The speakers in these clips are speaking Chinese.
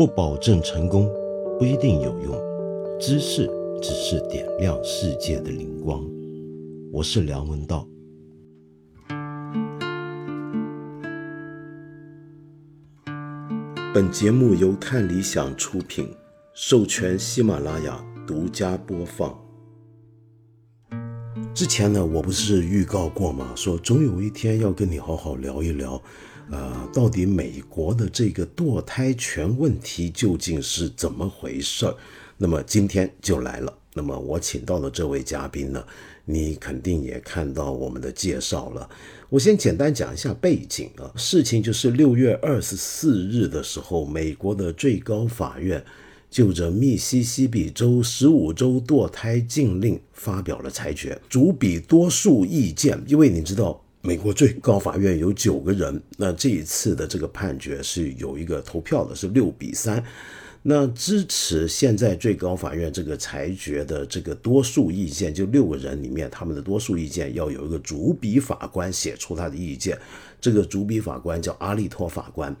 不保证成功，不一定有用。知识只是点亮世界的灵光。我是梁文道。本节目由看理想出品，授权喜马拉雅独家播放。之前呢，我不是预告过吗？说总有一天要跟你好好聊一聊。呃，到底美国的这个堕胎权问题究竟是怎么回事儿？那么今天就来了。那么我请到的这位嘉宾呢，你肯定也看到我们的介绍了。我先简单讲一下背景啊，事情就是六月二十四日的时候，美国的最高法院就着密西西比州十五州堕胎禁令发表了裁决，主笔多数意见，因为你知道。美国最高法院有九个人，那这一次的这个判决是有一个投票的，是六比三。那支持现在最高法院这个裁决的这个多数意见，就六个人里面，他们的多数意见要有一个主笔法官写出他的意见。这个主笔法官叫阿利托法官。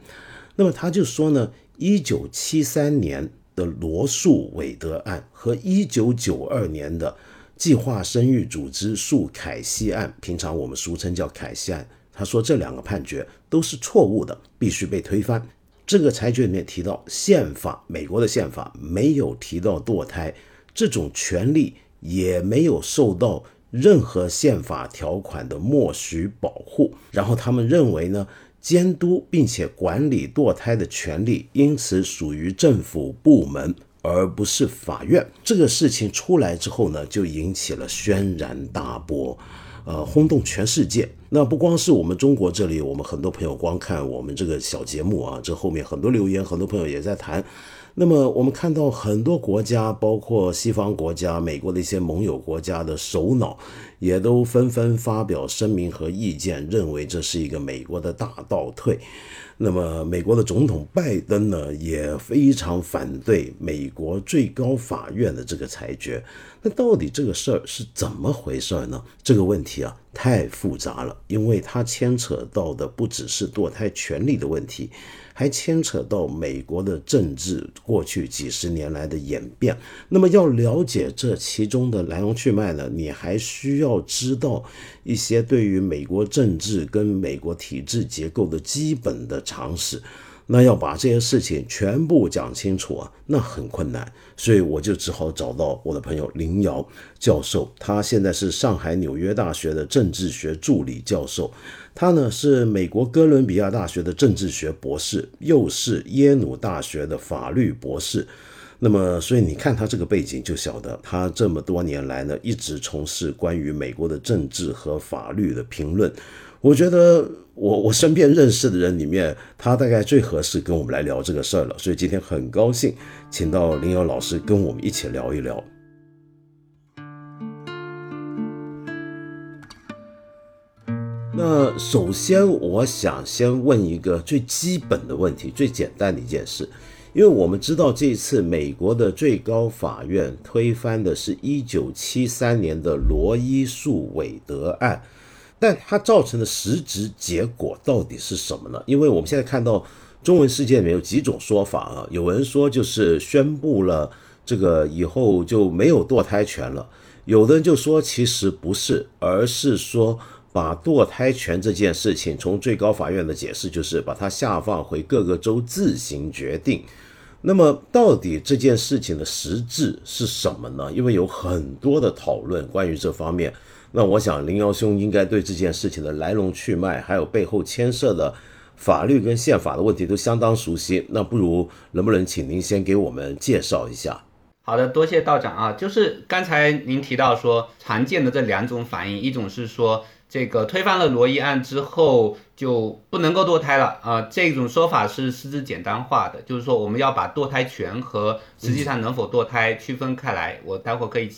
那么他就说呢，一九七三年的罗素韦德案和一九九二年的。计划生育组织诉凯西案，平常我们俗称叫凯西案。他说这两个判决都是错误的，必须被推翻。这个裁决里面提到宪法，美国的宪法没有提到堕胎这种权利，也没有受到任何宪法条款的默许保护。然后他们认为呢，监督并且管理堕胎的权利，因此属于政府部门。而不是法院这个事情出来之后呢，就引起了轩然大波，呃，轰动全世界。那不光是我们中国这里，我们很多朋友光看我们这个小节目啊，这后面很多留言，很多朋友也在谈。那么我们看到很多国家，包括西方国家、美国的一些盟友国家的首脑，也都纷纷发表声明和意见，认为这是一个美国的大倒退。那么，美国的总统拜登呢，也非常反对美国最高法院的这个裁决。那到底这个事儿是怎么回事儿呢？这个问题啊，太复杂了，因为它牵扯到的不只是堕胎权利的问题。还牵扯到美国的政治过去几十年来的演变。那么要了解这其中的来龙去脉呢？你还需要知道一些对于美国政治跟美国体制结构的基本的常识。那要把这些事情全部讲清楚啊，那很困难，所以我就只好找到我的朋友林瑶教授，他现在是上海纽约大学的政治学助理教授，他呢是美国哥伦比亚大学的政治学博士，又是耶鲁大学的法律博士。那么，所以你看他这个背景，就晓得他这么多年来呢，一直从事关于美国的政治和法律的评论。我觉得我我身边认识的人里面，他大概最合适跟我们来聊这个事儿了。所以今天很高兴请到林瑶老师跟我们一起聊一聊。那首先，我想先问一个最基本的问题，最简单的一件事，因为我们知道这次美国的最高法院推翻的是一九七三年的罗伊诉韦德案。但它造成的实质结果到底是什么呢？因为我们现在看到中文世界里面有几种说法啊，有人说就是宣布了这个以后就没有堕胎权了，有的人就说其实不是，而是说把堕胎权这件事情从最高法院的解释就是把它下放回各个州自行决定。那么到底这件事情的实质是什么呢？因为有很多的讨论关于这方面。那我想林瑶兄应该对这件事情的来龙去脉，还有背后牵涉的法律跟宪法的问题都相当熟悉。那不如能不能请您先给我们介绍一下？好的，多谢道长啊。就是刚才您提到说常见的这两种反应，一种是说这个推翻了罗伊案之后就不能够堕胎了啊，这种说法是失之简单化的，就是说我们要把堕胎权和实际上能否堕胎区分开来。我待会儿可以。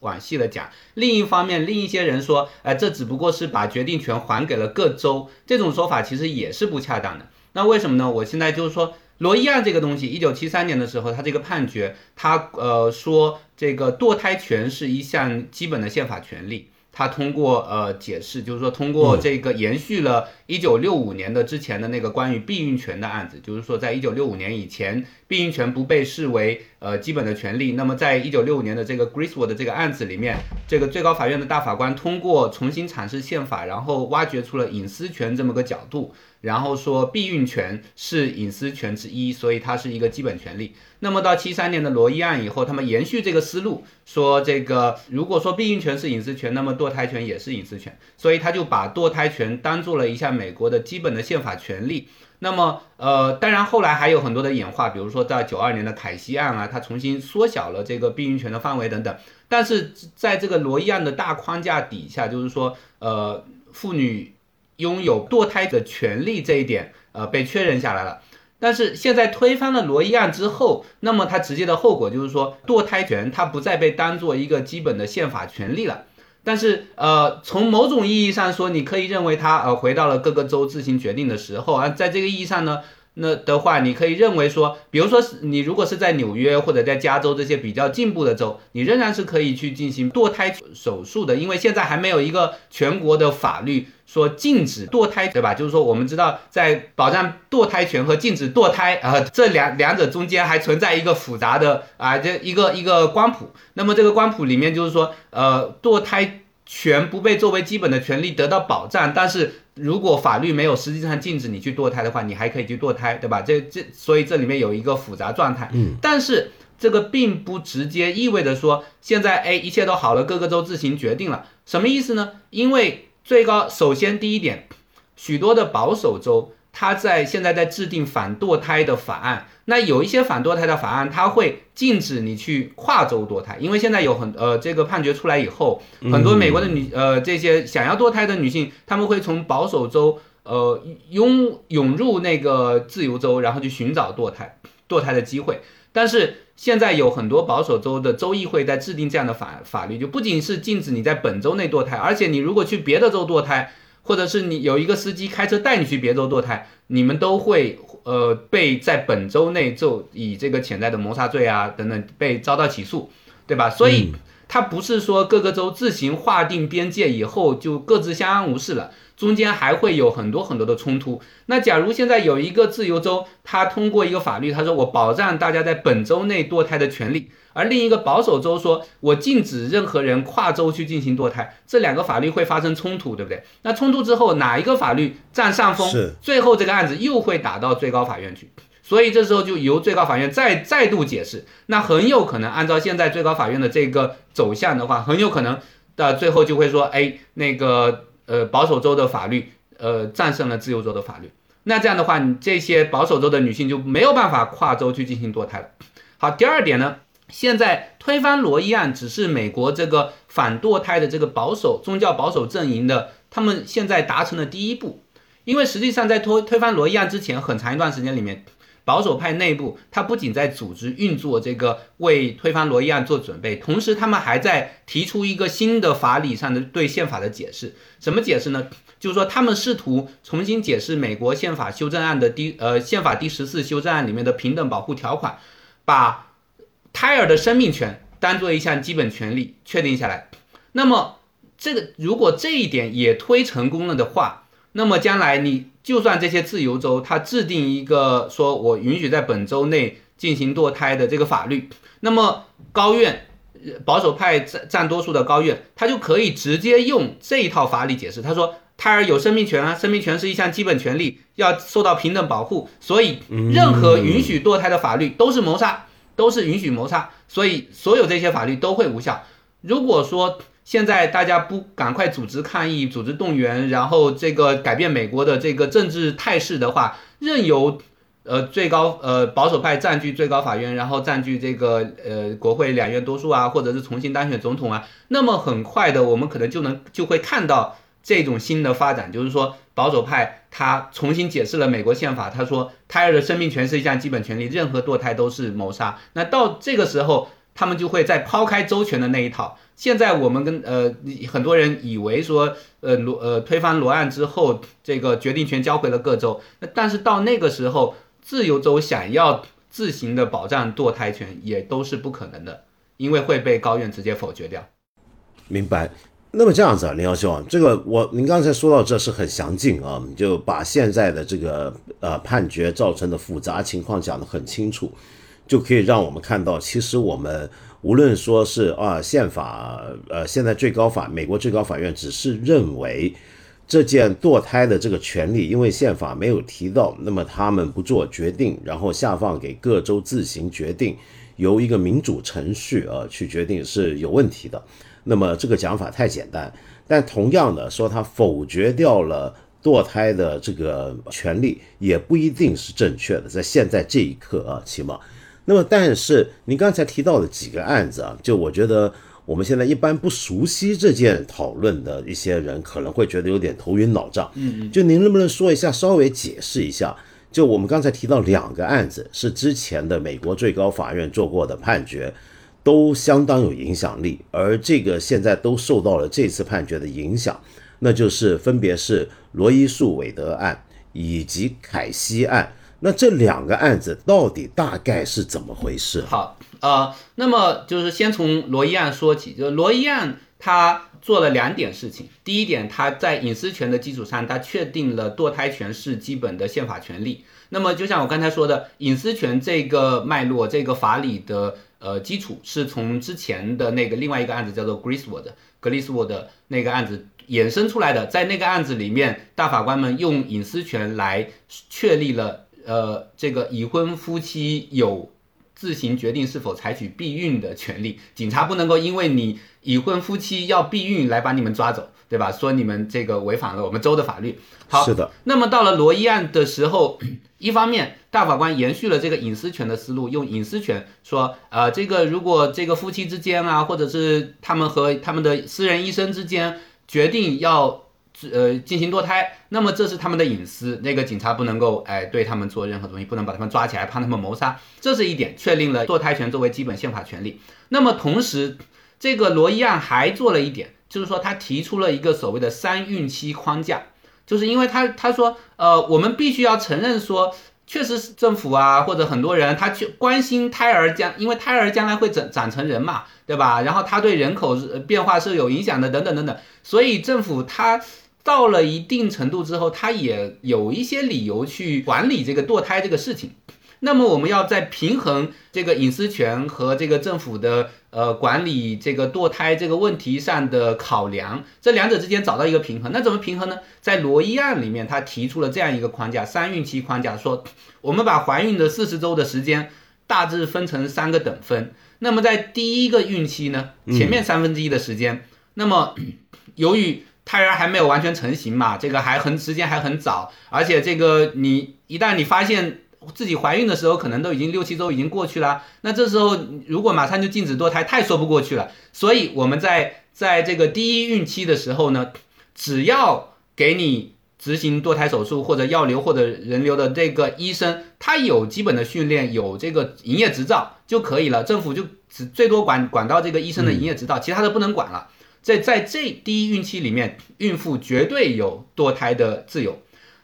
往细的讲，另一方面，另一些人说，呃，这只不过是把决定权还给了各州，这种说法其实也是不恰当的。那为什么呢？我现在就是说，罗伊案这个东西，一九七三年的时候，他这个判决，他呃说这个堕胎权是一项基本的宪法权利，他通过呃解释，就是说通过这个延续了一九六五年的之前的那个关于避孕权的案子，就是说在一九六五年以前，避孕权不被视为呃基本的权利。那么在一九六五年的这个 Griswold 的这个案子里面，这个最高法院的大法官通过重新阐释宪法，然后挖掘出了隐私权这么个角度。然后说避孕权是隐私权之一，所以它是一个基本权利。那么到七三年的罗伊案以后，他们延续这个思路，说这个如果说避孕权是隐私权，那么堕胎权也是隐私权，所以他就把堕胎权当做了一下美国的基本的宪法权利。那么呃，当然后来还有很多的演化，比如说在九二年的凯西案啊，它重新缩小了这个避孕权的范围等等。但是在这个罗伊案的大框架底下，就是说呃，妇女。拥有堕胎的权利这一点，呃，被确认下来了。但是现在推翻了罗伊案之后，那么它直接的后果就是说，堕胎权它不再被当做一个基本的宪法权利了。但是，呃，从某种意义上说，你可以认为他呃回到了各个州自行决定的时候啊。在这个意义上呢。那的话，你可以认为说，比如说是你如果是在纽约或者在加州这些比较进步的州，你仍然是可以去进行堕胎手术的，因为现在还没有一个全国的法律说禁止堕胎，对吧？就是说，我们知道在保障堕胎权和禁止堕胎啊这两两者中间还存在一个复杂的啊这一个一个光谱。那么这个光谱里面就是说，呃，堕胎权不被作为基本的权利得到保障，但是。如果法律没有实际上禁止你去堕胎的话，你还可以去堕胎，对吧？这这，所以这里面有一个复杂状态。嗯，但是这个并不直接意味着说现在哎一切都好了，各个州自行决定了，什么意思呢？因为最高首先第一点，许多的保守州。它在现在在制定反堕胎的法案，那有一些反堕胎的法案，它会禁止你去跨州堕胎，因为现在有很呃这个判决出来以后，很多美国的女呃这些想要堕胎的女性，他们会从保守州呃涌涌入那个自由州，然后去寻找堕胎堕胎的机会。但是现在有很多保守州的州议会在制定这样的法法律，就不仅是禁止你在本州内堕胎，而且你如果去别的州堕胎。或者是你有一个司机开车带你去别州堕胎，你们都会呃被在本州内就以这个潜在的谋杀罪啊等等被遭到起诉，对吧？所以它不是说各个州自行划定边界以后就各自相安无事了。中间还会有很多很多的冲突。那假如现在有一个自由州，他通过一个法律，他说我保障大家在本州内堕胎的权利，而另一个保守州说我禁止任何人跨州去进行堕胎，这两个法律会发生冲突，对不对？那冲突之后哪一个法律占上风？是。最后这个案子又会打到最高法院去，所以这时候就由最高法院再再度解释。那很有可能按照现在最高法院的这个走向的话，很有可能到最后就会说，哎，那个。呃，保守州的法律，呃，战胜了自由州的法律。那这样的话，你这些保守州的女性就没有办法跨州去进行堕胎了。好，第二点呢，现在推翻罗伊案只是美国这个反堕胎的这个保守宗教保守阵营的，他们现在达成的第一步。因为实际上在推推翻罗伊案之前，很长一段时间里面。保守派内部，他不仅在组织运作这个为推翻罗伊案做准备，同时他们还在提出一个新的法理上的对宪法的解释。什么解释呢？就是说他们试图重新解释美国宪法修正案的第呃宪法第十四修正案里面的平等保护条款，把胎儿的生命权当做一项基本权利确定下来。那么这个如果这一点也推成功了的话，那么将来你。就算这些自由州，它制定一个说我允许在本州内进行堕胎的这个法律，那么高院保守派占占多数的高院，他就可以直接用这一套法理解释。他说，胎儿有生命权啊，生命权是一项基本权利，要受到平等保护，所以任何允许堕胎的法律都是谋杀，都是允许谋杀，所以所有这些法律都会无效。如果说，现在大家不赶快组织抗议、组织动员，然后这个改变美国的这个政治态势的话，任由呃最高呃保守派占据最高法院，然后占据这个呃国会两院多数啊，或者是重新当选总统啊，那么很快的，我们可能就能就会看到这种新的发展，就是说保守派他重新解释了美国宪法，他说胎儿的生命权是一项基本权利，任何堕胎都是谋杀。那到这个时候，他们就会在抛开周全的那一套。现在我们跟呃很多人以为说，呃罗呃推翻罗案之后，这个决定权交回了各州。那但是到那个时候，自由州想要自行的保障堕胎权，也都是不可能的，因为会被高院直接否决掉。明白。那么这样子啊，林耀兄，这个我您刚才说到这是很详尽啊，就把现在的这个呃判决造成的复杂情况讲得很清楚，就可以让我们看到，其实我们无论说是啊宪法，呃现在最高法美国最高法院只是认为这件堕胎的这个权利，因为宪法没有提到，那么他们不做决定，然后下放给各州自行决定，由一个民主程序啊去决定是有问题的。那么这个讲法太简单，但同样的说，他否决掉了堕胎的这个权利，也不一定是正确的。在现在这一刻啊，起码，那么但是您刚才提到的几个案子啊，就我觉得我们现在一般不熟悉这件讨论的一些人，可能会觉得有点头晕脑胀。嗯嗯，就您能不能说一下，稍微解释一下？就我们刚才提到两个案子，是之前的美国最高法院做过的判决。都相当有影响力，而这个现在都受到了这次判决的影响，那就是分别是罗伊诉韦德案以及凯西案。那这两个案子到底大概是怎么回事？好，呃，那么就是先从罗伊案说起，就罗伊案他做了两点事情。第一点，他在隐私权的基础上，他确定了堕胎权是基本的宪法权利。那么就像我刚才说的，隐私权这个脉络，这个法理的。呃，基础是从之前的那个另外一个案子叫做 Griswold 格里斯沃的那个案子衍生出来的，在那个案子里面，大法官们用隐私权来确立了，呃，这个已婚夫妻有自行决定是否采取避孕的权利，警察不能够因为你已婚夫妻要避孕来把你们抓走，对吧？说你们这个违反了我们州的法律。好，是的。那么到了罗伊案的时候。一方面，大法官延续了这个隐私权的思路，用隐私权说，呃，这个如果这个夫妻之间啊，或者是他们和他们的私人医生之间决定要呃进行堕胎，那么这是他们的隐私，那个警察不能够哎对他们做任何东西，不能把他们抓起来判他们谋杀，这是一点，确定了堕胎权作为基本宪法权利。那么同时，这个罗伊案还做了一点，就是说他提出了一个所谓的三孕期框架。就是因为他他说，呃，我们必须要承认说，确实是政府啊，或者很多人他去关心胎儿将，因为胎儿将来会长长成人嘛，对吧？然后他对人口变化是有影响的，等等等等。所以政府他到了一定程度之后，他也有一些理由去管理这个堕胎这个事情。那么我们要在平衡这个隐私权和这个政府的呃管理这个堕胎这个问题上的考量，这两者之间找到一个平衡。那怎么平衡呢？在罗伊案里面，他提出了这样一个框架，三孕期框架，说我们把怀孕的四十周的时间大致分成三个等分。那么在第一个孕期呢，前面三分之一的时间，那么 由于胎儿还没有完全成型嘛，这个还很时间还很早，而且这个你一旦你发现。自己怀孕的时候，可能都已经六七周已经过去了。那这时候如果马上就禁止堕胎，太说不过去了。所以我们在在这个第一孕期的时候呢，只要给你执行堕胎手术或者药流或者人流的这个医生，他有基本的训练，有这个营业执照就可以了。政府就只最多管管到这个医生的营业执照，其他的不能管了。在在这第一孕期里面，孕妇绝对有堕胎的自由。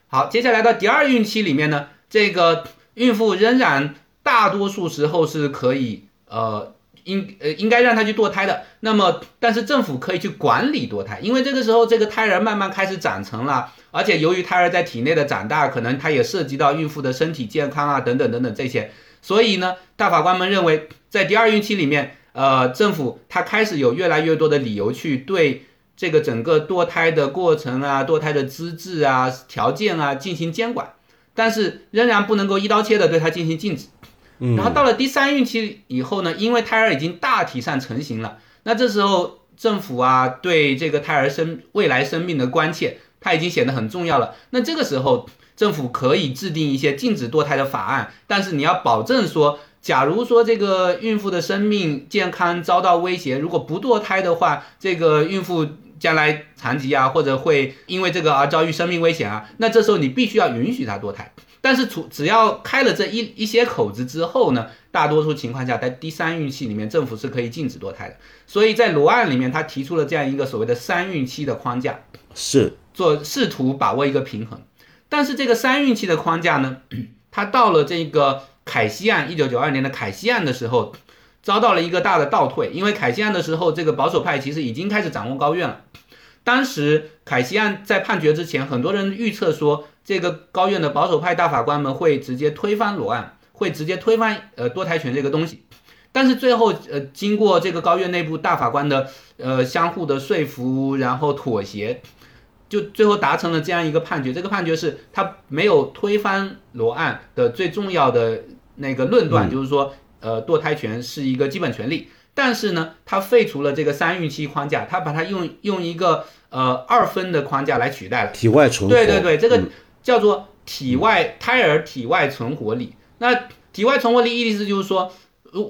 好，接下来到第二孕期里面呢？这个孕妇仍然大多数时候是可以，呃，应呃应该让她去堕胎的。那么，但是政府可以去管理堕胎，因为这个时候这个胎儿慢慢开始长成了，而且由于胎儿在体内的长大，可能它也涉及到孕妇的身体健康啊等等等等这些。所以呢，大法官们认为，在第二孕期里面，呃，政府它开始有越来越多的理由去对这个整个堕胎的过程啊、堕胎的资质啊、条件啊进行监管。但是仍然不能够一刀切的对它进行禁止，然后到了第三孕期以后呢，因为胎儿已经大体上成型了，那这时候政府啊对这个胎儿生未来生命的关切，它已经显得很重要了。那这个时候政府可以制定一些禁止堕胎的法案，但是你要保证说，假如说这个孕妇的生命健康遭到威胁，如果不堕胎的话，这个孕妇。将来残疾啊，或者会因为这个而遭遇生命危险啊，那这时候你必须要允许她堕胎。但是除只要开了这一一些口子之后呢，大多数情况下在第三孕期里面，政府是可以禁止堕胎的。所以在罗案里面，他提出了这样一个所谓的三孕期的框架，是做试图把握一个平衡。但是这个三孕期的框架呢，它到了这个凯西案一九九二年的凯西案的时候，遭到了一个大的倒退，因为凯西案的时候，这个保守派其实已经开始掌握高院了。当时凯西案在判决之前，很多人预测说，这个高院的保守派大法官们会直接推翻罗案，会直接推翻呃多胎权这个东西。但是最后，呃，经过这个高院内部大法官的呃相互的说服，然后妥协，就最后达成了这样一个判决。这个判决是他没有推翻罗案的最重要的那个论断，就是说，呃，堕胎权是一个基本权利。但是呢，他废除了这个三孕期框架，他把它用用一个呃二分的框架来取代了。体外存活。对对对，这个叫做体外胎儿体外存活力。那体外存活力意思就是说。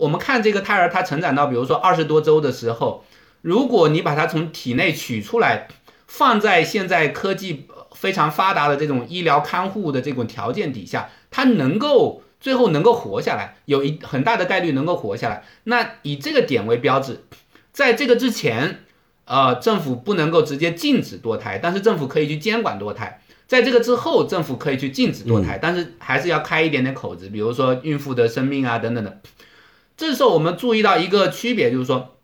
我们看这个胎儿，它成长到比如说二十多周的时候，如果你把它从体内取出来，放在现在科技非常发达的这种医疗看护的这种条件底下，它能够最后能够活下来，有一很大的概率能够活下来。那以这个点为标志，在这个之前，呃，政府不能够直接禁止堕胎，但是政府可以去监管堕胎。在这个之后，政府可以去禁止堕胎，但是还是要开一点点口子，比如说孕妇的生命啊等等的。这时候我们注意到一个区别，就是说，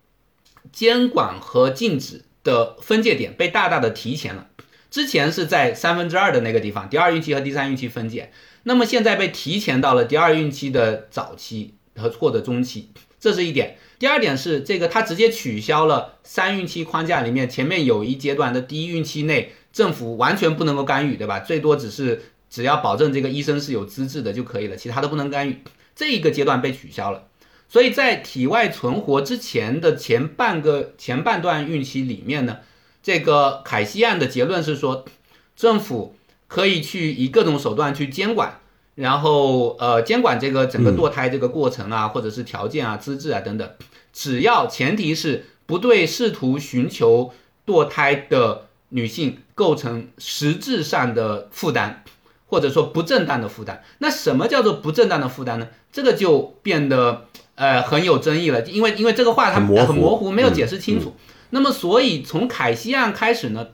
监管和禁止的分界点被大大的提前了。之前是在三分之二的那个地方，第二孕期和第三孕期分界，那么现在被提前到了第二孕期的早期和或者中期，这是一点。第二点是这个，它直接取消了三孕期框架里面前面有一阶段的第一孕期内，政府完全不能够干预，对吧？最多只是只要保证这个医生是有资质的就可以了，其他都不能干预。这一个阶段被取消了。所以在体外存活之前的前半个前半段孕期里面呢，这个凯西案的结论是说，政府可以去以各种手段去监管，然后呃监管这个整个堕胎这个过程啊，或者是条件啊、资质啊等等，只要前提是不对试图寻求堕胎的女性构成实质上的负担，或者说不正当的负担。那什么叫做不正当的负担呢？这个就变得。呃，很有争议了，因为因为这个话它很模糊，没有解释清楚。那么，所以从凯西案开始呢，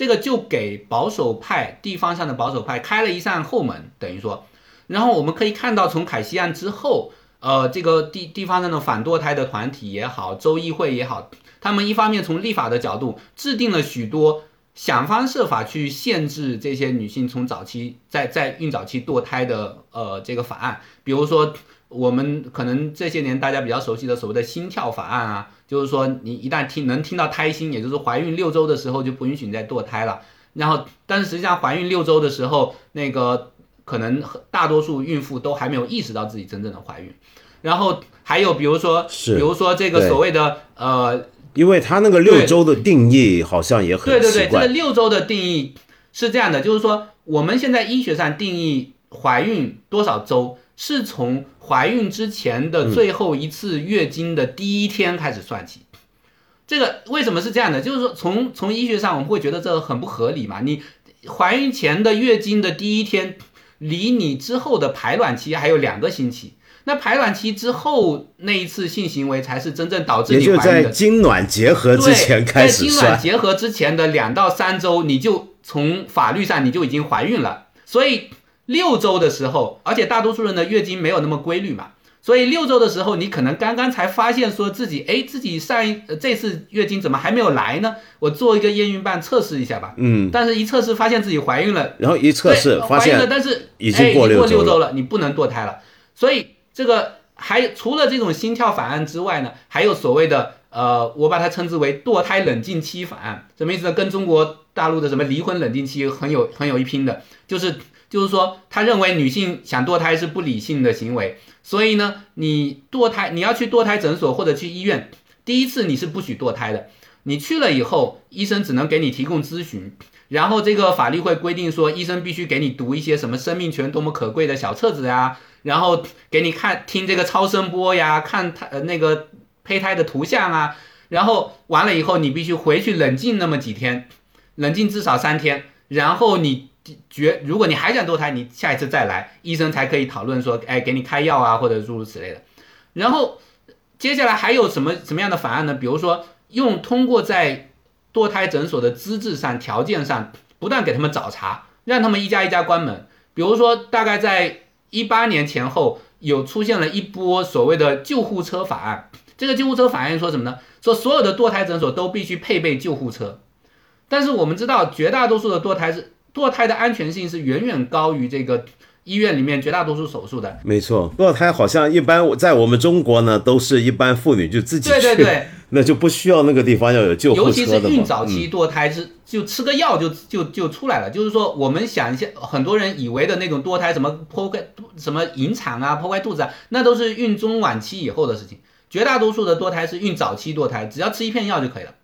这个就给保守派地方上的保守派开了一扇后门，等于说，然后我们可以看到，从凯西案之后，呃，这个地地方上的反堕胎的团体也好，州议会也好，他们一方面从立法的角度制定了许多想方设法去限制这些女性从早期在在孕早期堕胎的呃这个法案，比如说。我们可能这些年大家比较熟悉的所谓的心跳法案啊，就是说你一旦听能听到胎心，也就是怀孕六周的时候就不允许你再堕胎了。然后，但是实际上怀孕六周的时候，那个可能大多数孕妇都还没有意识到自己真正的怀孕。然后还有比如说，是比如说这个所谓的呃，因为他那个六周的定义好像也很对对对，这个六周的定义是这样的，就是说我们现在医学上定义怀孕多少周。是从怀孕之前的最后一次月经的第一天开始算起，这个为什么是这样的？就是说，从从医学上我们会觉得这很不合理嘛？你怀孕前的月经的第一天，离你之后的排卵期还有两个星期，那排卵期之后那一次性行为才是真正导致你怀孕的。在精卵结合之前开始在精卵结合之前的两到三周，你就从法律上你就已经怀孕了，所以。六周的时候，而且大多数人的月经没有那么规律嘛，所以六周的时候，你可能刚刚才发现说自己，哎，自己上一这次月经怎么还没有来呢？我做一个验孕棒测试一下吧。嗯。但是，一测试发现自己怀孕了。然后一测试发现，但是已经过六周了，你不能堕胎了。所以，这个还除了这种心跳法案之外呢，还有所谓的呃，我把它称之为堕胎冷静期法案，什么意思呢？跟中国大陆的什么离婚冷静期很有很有一拼的，就是。就是说，他认为女性想堕胎是不理性的行为，所以呢，你堕胎，你要去堕胎诊所或者去医院，第一次你是不许堕胎的。你去了以后，医生只能给你提供咨询，然后这个法律会规定说，医生必须给你读一些什么生命权多么可贵的小册子呀，然后给你看听这个超声波呀，看他呃那个胚胎的图像啊，然后完了以后，你必须回去冷静那么几天，冷静至少三天，然后你。绝，如果你还想堕胎，你下一次再来，医生才可以讨论说，哎，给你开药啊，或者诸如此类的。然后接下来还有什么什么样的法案呢？比如说，用通过在堕胎诊所的资质上、条件上不断给他们找茬，让他们一家一家关门。比如说，大概在一八年前后，有出现了一波所谓的救护车法案。这个救护车法案说什么呢？说所有的堕胎诊所都必须配备救护车。但是我们知道，绝大多数的堕胎是堕胎的安全性是远远高于这个医院里面绝大多数手术的。没错，堕胎好像一般在我们中国呢，都是一般妇女就自己去，对对对，那就不需要那个地方要有救护车尤其是。孕早嗯期堕胎是就吃个药就就就出来了。就是说，我们想一下，很多人以为的那种堕胎，什么剖开什么引产啊、剖开肚子啊，那都是孕中晚期以后的事情。绝大多数的堕胎是孕早期堕胎，只要吃一片药就可以了。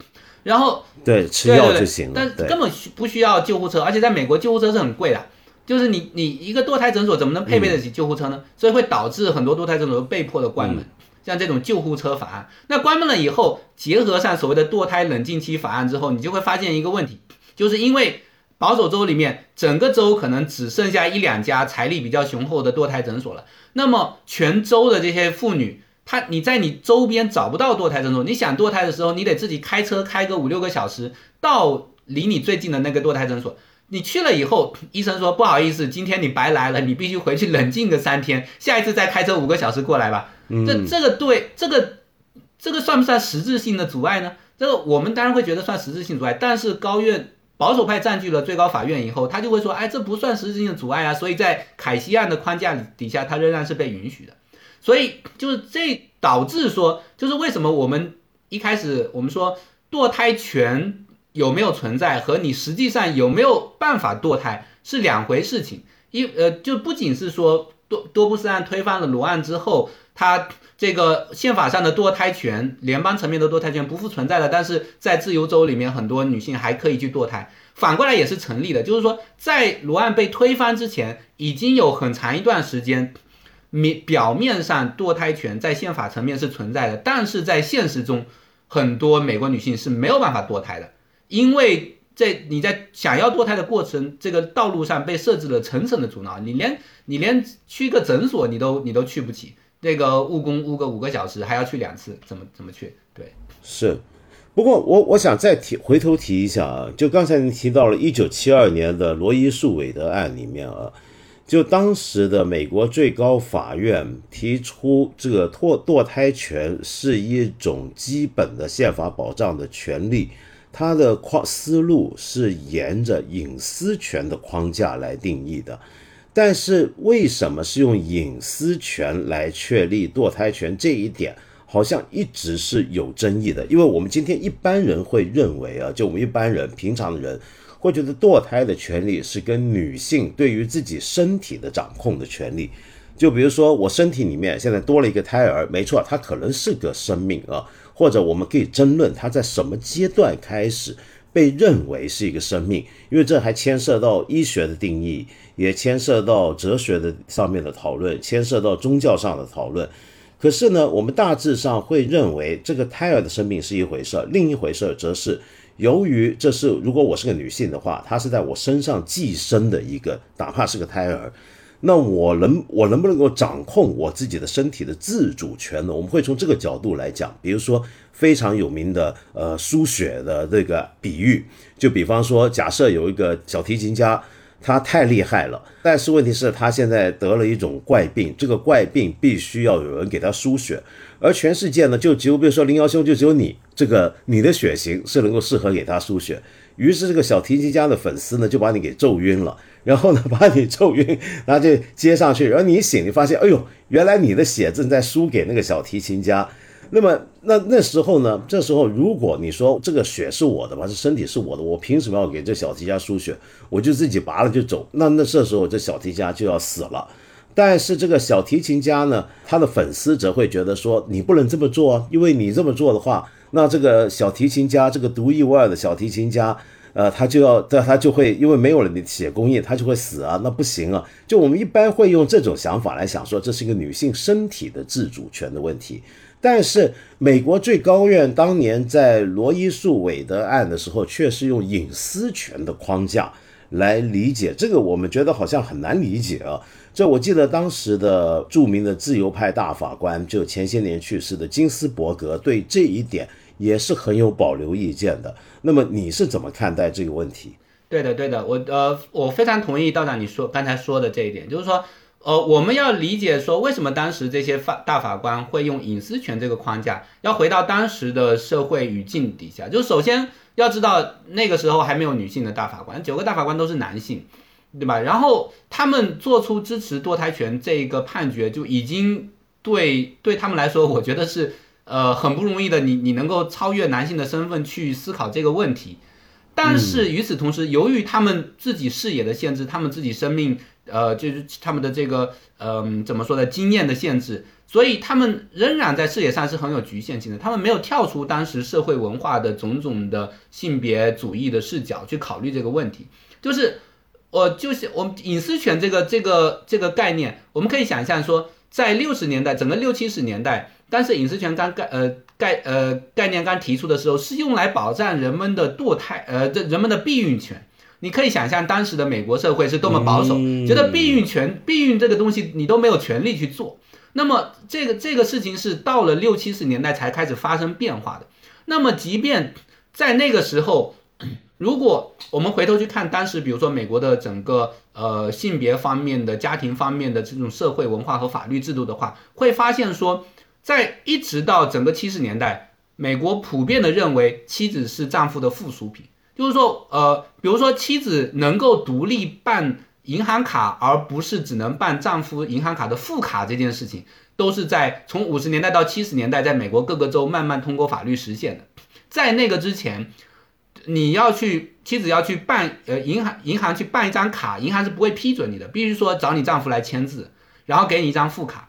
然后对吃药就行了。对但根本需不需要救护车，而且在美国救护车是很贵的。就是你你一个堕胎诊所怎么能配备得起救护车呢？所以会导致很多堕胎诊所被迫的关门。像这种救护车法案，那关门了以后，结合上所谓的堕胎冷静期法案之后，你就会发现一个问题，就是因为保守州里面整个州可能只剩下一两家财力比较雄厚的堕胎诊所了，那么全州的这些妇女，她你在你周边找不到堕胎诊所，你想堕胎的时候，你得自己开车开个五六个小时到离你最近的那个堕胎诊所。你去了以后，医生说不好意思，今天你白来了，你必须回去冷静个三天，下一次再开车五个小时过来吧。这这个对这个这个算不算实质性的阻碍呢？这个我们当然会觉得算实质性阻碍，但是高院保守派占据了最高法院以后，他就会说，哎，这不算实质性的阻碍啊，所以在凯西案的框架底下，它仍然是被允许的。所以就是这导致说，就是为什么我们一开始我们说堕胎权有没有存在和你实际上有没有办法堕胎是两回事情。一呃，就不仅是说多多布斯案推翻了罗案之后，它这个宪法上的堕胎权，联邦层面的堕胎权不复存在了，但是在自由州里面，很多女性还可以去堕胎。反过来也是成立的，就是说，在罗案被推翻之前，已经有很长一段时间，你表面上堕胎权在宪法层面是存在的，但是在现实中，很多美国女性是没有办法堕胎的，因为在你在想要堕胎的过程这个道路上被设置了层层的阻挠，你连你连去个诊所你都你都去不起，那个误工误个五个小时，还要去两次，怎么怎么去？对，是，不过我我想再提回头提一下啊，就刚才您提到了一九七二年的罗伊诉韦德案里面啊，就当时的美国最高法院提出这个堕堕胎权是一种基本的宪法保障的权利，它的框思路是沿着隐私权的框架来定义的。但是为什么是用隐私权来确立堕胎权这一点，好像一直是有争议的。因为我们今天一般人会认为啊，就我们一般人平常的人会觉得堕胎的权利是跟女性对于自己身体的掌控的权利。就比如说我身体里面现在多了一个胎儿，没错，它可能是个生命啊，或者我们可以争论它在什么阶段开始。被认为是一个生命，因为这还牵涉到医学的定义，也牵涉到哲学的上面的讨论，牵涉到宗教上的讨论。可是呢，我们大致上会认为这个胎儿的生命是一回事，另一回事则是由于这是如果我是个女性的话，她是在我身上寄生的一个，哪怕是个胎儿。那我能我能不能够掌控我自己的身体的自主权呢？我们会从这个角度来讲，比如说非常有名的呃输血的这个比喻，就比方说，假设有一个小提琴家，他太厉害了，但是问题是，他现在得了一种怪病，这个怪病必须要有人给他输血，而全世界呢，就只有比如说林瑶兄，就只有你这个你的血型是能够适合给他输血。于是这个小提琴家的粉丝呢，就把你给揍晕了，然后呢把你揍晕，然后就接上去，然后你一醒，你发现，哎呦，原来你的血正在输给那个小提琴家。那么那那时候呢，这时候如果你说这个血是我的吧，这身体是我的，我凭什么要给这小提家输血？我就自己拔了就走。那那这时候这小提家就要死了。但是这个小提琴家呢，他的粉丝则会觉得说，你不能这么做，因为你这么做的话。那这个小提琴家，这个独一无二的小提琴家，呃，他就要，他就会因为没有了你的血供应，他就会死啊，那不行啊。就我们一般会用这种想法来想，说这是一个女性身体的自主权的问题。但是美国最高院当年在罗伊诉韦德案的时候，却是用隐私权的框架来理解这个，我们觉得好像很难理解啊。这我记得当时的著名的自由派大法官，就前些年去世的金斯伯格，对这一点也是很有保留意见的。那么你是怎么看待这个问题？对的，对的，我呃，我非常同意道长你说刚才说的这一点，就是说呃，我们要理解说，为什么当时这些法大法官会用隐私权这个框架？要回到当时的社会语境底下，就首先要知道那个时候还没有女性的大法官，九个大法官都是男性，对吧？然后他们做出支持堕胎权这个判决，就已经对对他们来说，我觉得是呃很不容易的。你你能够超越男性的身份去思考这个问题，但是与此同时，由于他们自己视野的限制，他们自己生命。呃，就是他们的这个，嗯，怎么说呢？经验的限制，所以他们仍然在视野上是很有局限性的。他们没有跳出当时社会文化的种种的性别主义的视角去考虑这个问题。就是，我就是我们隐私权这个这个这个概念，我们可以想象说，在六十年代，整个六七十年代，当时隐私权刚概呃概呃概念刚提出的时候，是用来保障人们的堕胎呃这人们的避孕权。你可以想象当时的美国社会是多么保守，觉得避孕权、避孕这个东西你都没有权利去做。那么这个这个事情是到了六七十年代才开始发生变化的。那么即便在那个时候，如果我们回头去看当时，比如说美国的整个呃性别方面的、家庭方面的这种社会文化和法律制度的话，会发现说，在一直到整个七十年代，美国普遍的认为妻子是丈夫的附属品。就是说，呃，比如说妻子能够独立办银行卡，而不是只能办丈夫银行卡的副卡这件事情，都是在从五十年代到七十年代，在美国各个州慢慢通过法律实现的。在那个之前，你要去妻子要去办呃银行银行去办一张卡，银行是不会批准你的，必须说找你丈夫来签字，然后给你一张副卡。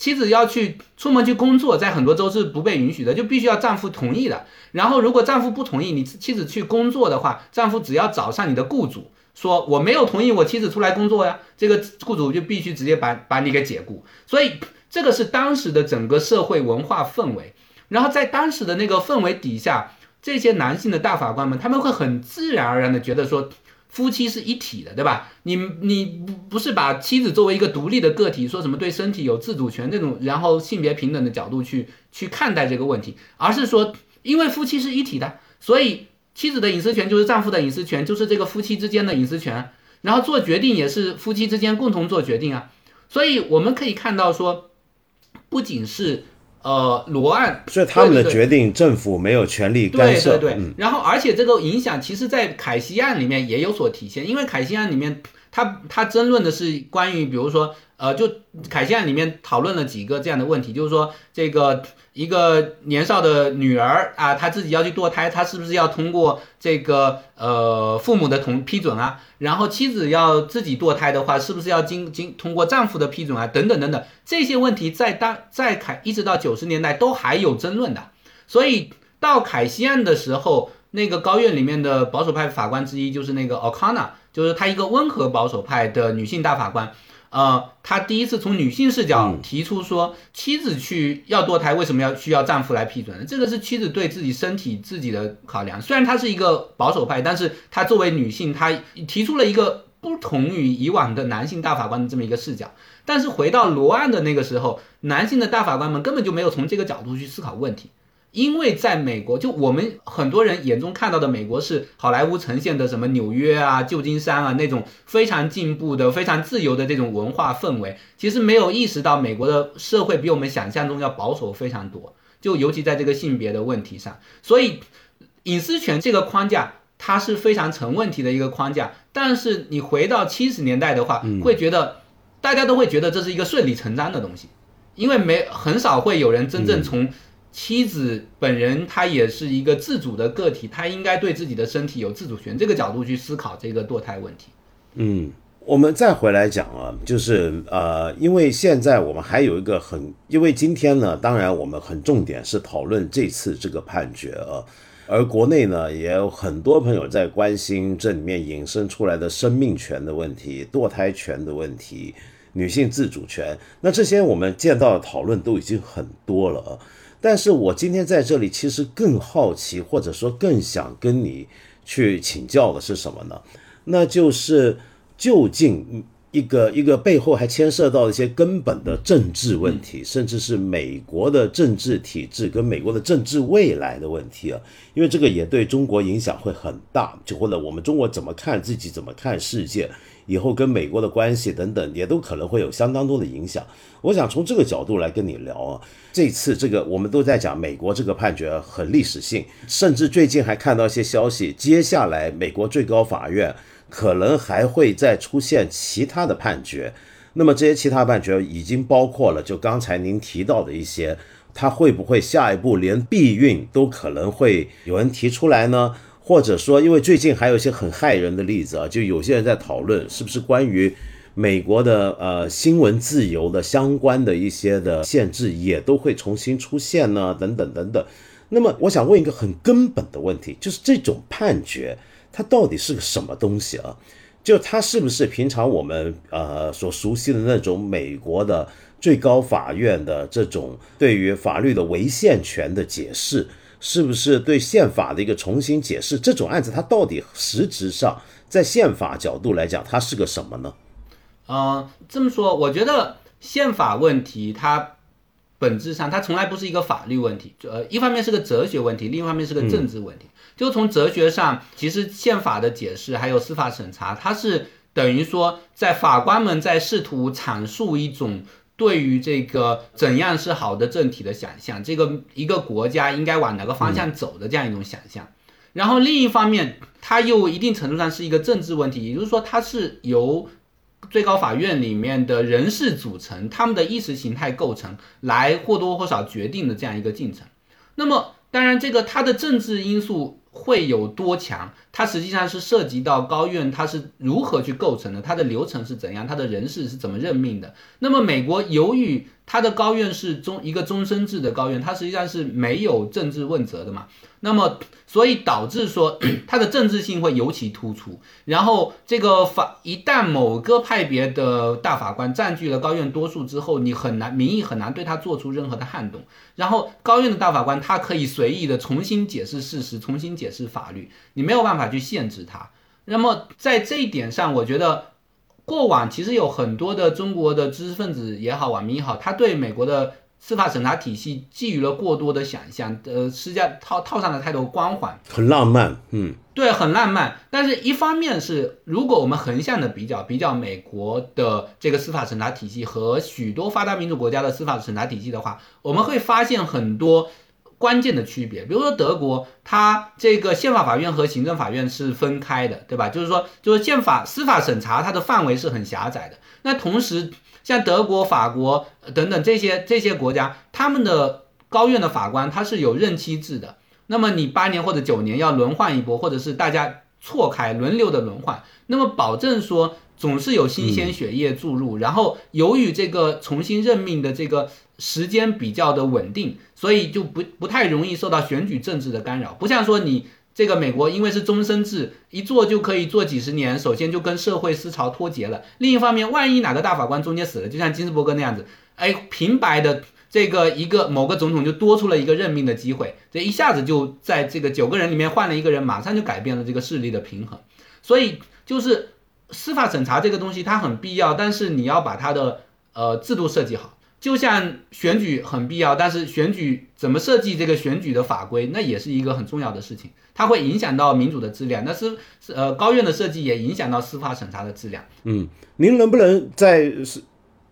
妻子要去出门去工作，在很多州是不被允许的，就必须要丈夫同意的。然后，如果丈夫不同意，你妻子去工作的话，丈夫只要找上你的雇主，说我没有同意我妻子出来工作呀，这个雇主就必须直接把把你给解雇。所以，这个是当时的整个社会文化氛围。然后，在当时的那个氛围底下，这些男性的大法官们，他们会很自然而然的觉得说。夫妻是一体的，对吧？你你不不是把妻子作为一个独立的个体，说什么对身体有自主权这种，然后性别平等的角度去去看待这个问题，而是说，因为夫妻是一体的，所以妻子的隐私权就是丈夫的隐私权，就是这个夫妻之间的隐私权，然后做决定也是夫妻之间共同做决定啊。所以我们可以看到说，不仅是。呃，罗案，所以他们的决定，政府没有权利干涉。对对对，然后而且这个影响，其实，在凯西案里面也有所体现，因为凯西案里面，他他争论的是关于，比如说。呃，就凯西案里面讨论了几个这样的问题，就是说这个一个年少的女儿啊，她自己要去堕胎，她是不是要通过这个呃父母的同批准啊？然后妻子要自己堕胎的话，是不是要经经通过丈夫的批准啊？等等等等，这些问题在当在凯一直到九十年代都还有争论的。所以到凯西案的时候，那个高院里面的保守派法官之一就是那个 O'Connor，就是她一个温和保守派的女性大法官。呃，他第一次从女性视角提出说，妻子去要堕胎，为什么要需要丈夫来批准？这个是妻子对自己身体自己的考量。虽然她是一个保守派，但是她作为女性，她提出了一个不同于以往的男性大法官的这么一个视角。但是回到罗案的那个时候，男性的大法官们根本就没有从这个角度去思考问题。因为在美国，就我们很多人眼中看到的美国是好莱坞呈现的什么纽约啊、旧金山啊那种非常进步的、非常自由的这种文化氛围，其实没有意识到美国的社会比我们想象中要保守非常多。就尤其在这个性别的问题上，所以隐私权这个框架它是非常成问题的一个框架。但是你回到七十年代的话，会觉得大家都会觉得这是一个顺理成章的东西，因为没很少会有人真正从。妻子本人，她也是一个自主的个体，她应该对自己的身体有自主权。这个角度去思考这个堕胎问题。嗯，我们再回来讲啊，就是呃，因为现在我们还有一个很，因为今天呢，当然我们很重点是讨论这次这个判决啊，而国内呢也有很多朋友在关心这里面引申出来的生命权的问题、堕胎权的问题、女性自主权。那这些我们见到的讨论都已经很多了啊。但是我今天在这里，其实更好奇，或者说更想跟你去请教的是什么呢？那就是究竟一个一个背后还牵涉到一些根本的政治问题，甚至是美国的政治体制跟美国的政治未来的问题啊。因为这个也对中国影响会很大，就或者我们中国怎么看自己，怎么看世界，以后跟美国的关系等等，也都可能会有相当多的影响。我想从这个角度来跟你聊啊，这次这个我们都在讲美国这个判决很历史性，甚至最近还看到一些消息，接下来美国最高法院可能还会再出现其他的判决。那么这些其他判决已经包括了，就刚才您提到的一些，它会不会下一步连避孕都可能会有人提出来呢？或者说，因为最近还有一些很害人的例子啊，就有些人在讨论是不是关于美国的呃新闻自由的相关的一些的限制也都会重新出现呢？等等等等。那么我想问一个很根本的问题，就是这种判决它到底是个什么东西啊？就它是不是平常我们呃所熟悉的那种美国的最高法院的这种对于法律的违宪权的解释，是不是对宪法的一个重新解释？这种案子它到底实质上在宪法角度来讲，它是个什么呢？嗯，这么说，我觉得宪法问题它本质上它从来不是一个法律问题，呃，一方面是个哲学问题，另一方面是个政治问题。就从哲学上，其实宪法的解释还有司法审查，它是等于说在法官们在试图阐述一种对于这个怎样是好的政体的想象，这个一个国家应该往哪个方向走的这样一种想象。然后另一方面，它又一定程度上是一个政治问题，也就是说，它是由最高法院里面的人事组成，他们的意识形态构成来或多或少决定的这样一个进程。那么，当然这个它的政治因素。会有多强？它实际上是涉及到高院它是如何去构成的，它的流程是怎样，它的人事是怎么任命的。那么美国由于它的高院是终一个终身制的高院，它实际上是没有政治问责的嘛。那么，所以导致说它的政治性会尤其突出。然后，这个法一旦某个派别的大法官占据了高院多数之后，你很难民意很难对他做出任何的撼动。然后，高院的大法官他可以随意的重新解释事实，重新解释法律，你没有办法去限制他。那么，在这一点上，我觉得过往其实有很多的中国的知识分子也好，网民也好，他对美国的。司法审查体系寄予了过多的想象，呃，施加套套上了太多光环，很浪漫，嗯，对，很浪漫。但是，一方面是，如果我们横向的比较，比较美国的这个司法审查体系和许多发达民主国家的司法审查体系的话，我们会发现很多关键的区别。比如说，德国，它这个宪法法院和行政法院是分开的，对吧？就是说，就是宪法司法审查它的范围是很狭窄的。那同时，像德国、法国等等这些这些国家，他们的高院的法官他是有任期制的。那么你八年或者九年要轮换一波，或者是大家错开轮流的轮换，那么保证说总是有新鲜血液注入。然后由于这个重新任命的这个时间比较的稳定，所以就不不太容易受到选举政治的干扰，不像说你。这个美国因为是终身制，一做就可以做几十年，首先就跟社会思潮脱节了。另一方面，万一哪个大法官中间死了，就像金斯伯格那样子，哎，平白的这个一个某个总统就多出了一个任命的机会，这一下子就在这个九个人里面换了一个人，马上就改变了这个势力的平衡。所以就是司法审查这个东西它很必要，但是你要把它的呃制度设计好。就像选举很必要，但是选举怎么设计这个选举的法规，那也是一个很重要的事情，它会影响到民主的质量。那是是呃高院的设计也影响到司法审查的质量。嗯，您能不能再是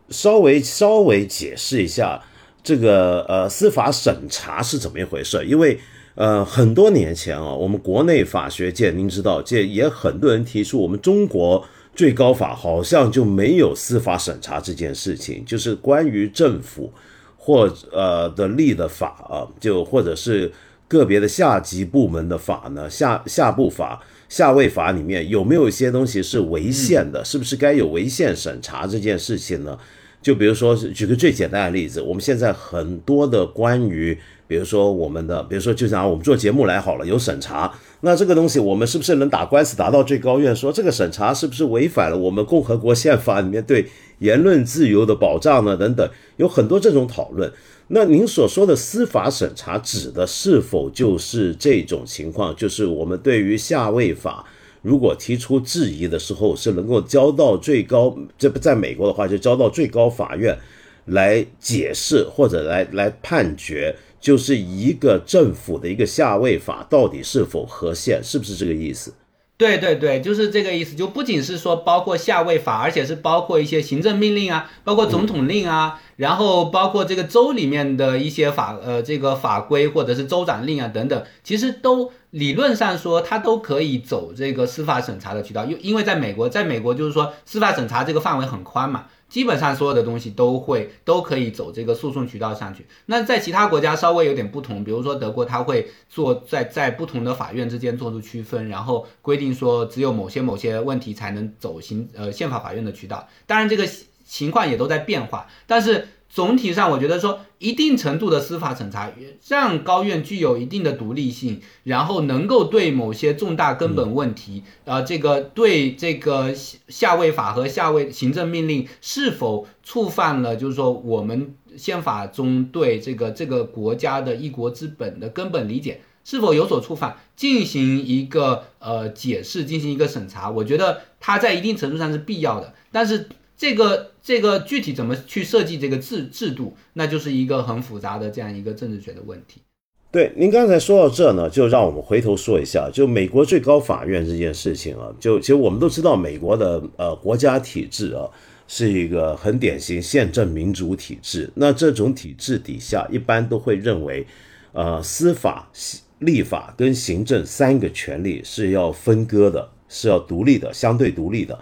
稍微稍微解释一下这个呃司法审查是怎么一回事？因为呃很多年前啊，我们国内法学界您知道，这也很多人提出我们中国。最高法好像就没有司法审查这件事情，就是关于政府或呃的立的法啊，就或者是个别的下级部门的法呢，下下部法、下位法里面有没有一些东西是违宪的？是不是该有违宪审查这件事情呢？就比如说，举个最简单的例子，我们现在很多的关于，比如说我们的，比如说就像我们做节目来好了，有审查。那这个东西，我们是不是能打官司打到最高院，说这个审查是不是违反了我们共和国宪法里面对言论自由的保障呢？等等，有很多这种讨论。那您所说的司法审查指的是否就是这种情况？就是我们对于下位法如果提出质疑的时候，是能够交到最高，这不在美国的话就交到最高法院来解释或者来来判决。就是一个政府的一个下位法到底是否合宪，是不是这个意思？对对对，就是这个意思，就不仅是说包括下位法，而且是包括一些行政命令啊，包括总统令啊，然后包括这个州里面的一些法呃这个法规或者是州长令啊等等，其实都理论上说它都可以走这个司法审查的渠道，因因为在美国，在美国就是说司法审查这个范围很宽嘛。基本上所有的东西都会都可以走这个诉讼渠道上去。那在其他国家稍微有点不同，比如说德国，它会做在在不同的法院之间做出区分，然后规定说只有某些某些问题才能走行呃宪法法院的渠道。当然这个情况也都在变化，但是。总体上，我觉得说一定程度的司法审查让高院具有一定的独立性，然后能够对某些重大根本问题，呃，这个对这个下位法和下位行政命令是否触犯了，就是说我们宪法中对这个这个国家的一国之本的根本理解是否有所触犯，进行一个呃解释，进行一个审查，我觉得它在一定程度上是必要的，但是。这个这个具体怎么去设计这个制制度，那就是一个很复杂的这样一个政治学的问题。对，您刚才说到这呢，就让我们回头说一下，就美国最高法院这件事情啊，就其实我们都知道，美国的呃国家体制啊是一个很典型宪政民主体制。那这种体制底下，一般都会认为，呃，司法、立法跟行政三个权利是要分割的，是要独立的，相对独立的。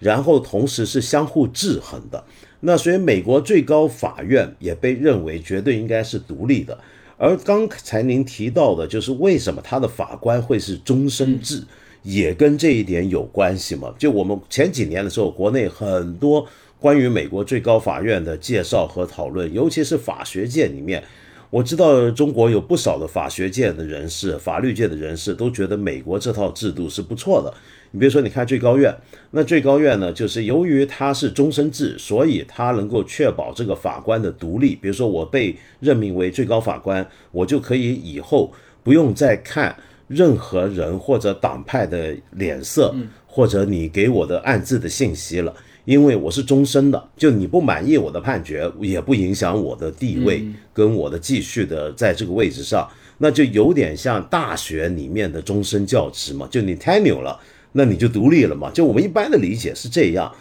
然后同时是相互制衡的，那所以美国最高法院也被认为绝对应该是独立的。而刚才您提到的，就是为什么他的法官会是终身制，也跟这一点有关系吗？就我们前几年的时候，国内很多关于美国最高法院的介绍和讨论，尤其是法学界里面，我知道中国有不少的法学界的人士、法律界的人士都觉得美国这套制度是不错的。你比如说，你看最高院，那最高院呢，就是由于它是终身制，所以它能够确保这个法官的独立。比如说，我被任命为最高法官，我就可以以后不用再看任何人或者党派的脸色，或者你给我的暗自的信息了，因为我是终身的。就你不满意我的判决，也不影响我的地位跟我的继续的在这个位置上，那就有点像大学里面的终身教职嘛，就你 tenure 了。那你就独立了嘛？就我们一般的理解是这样。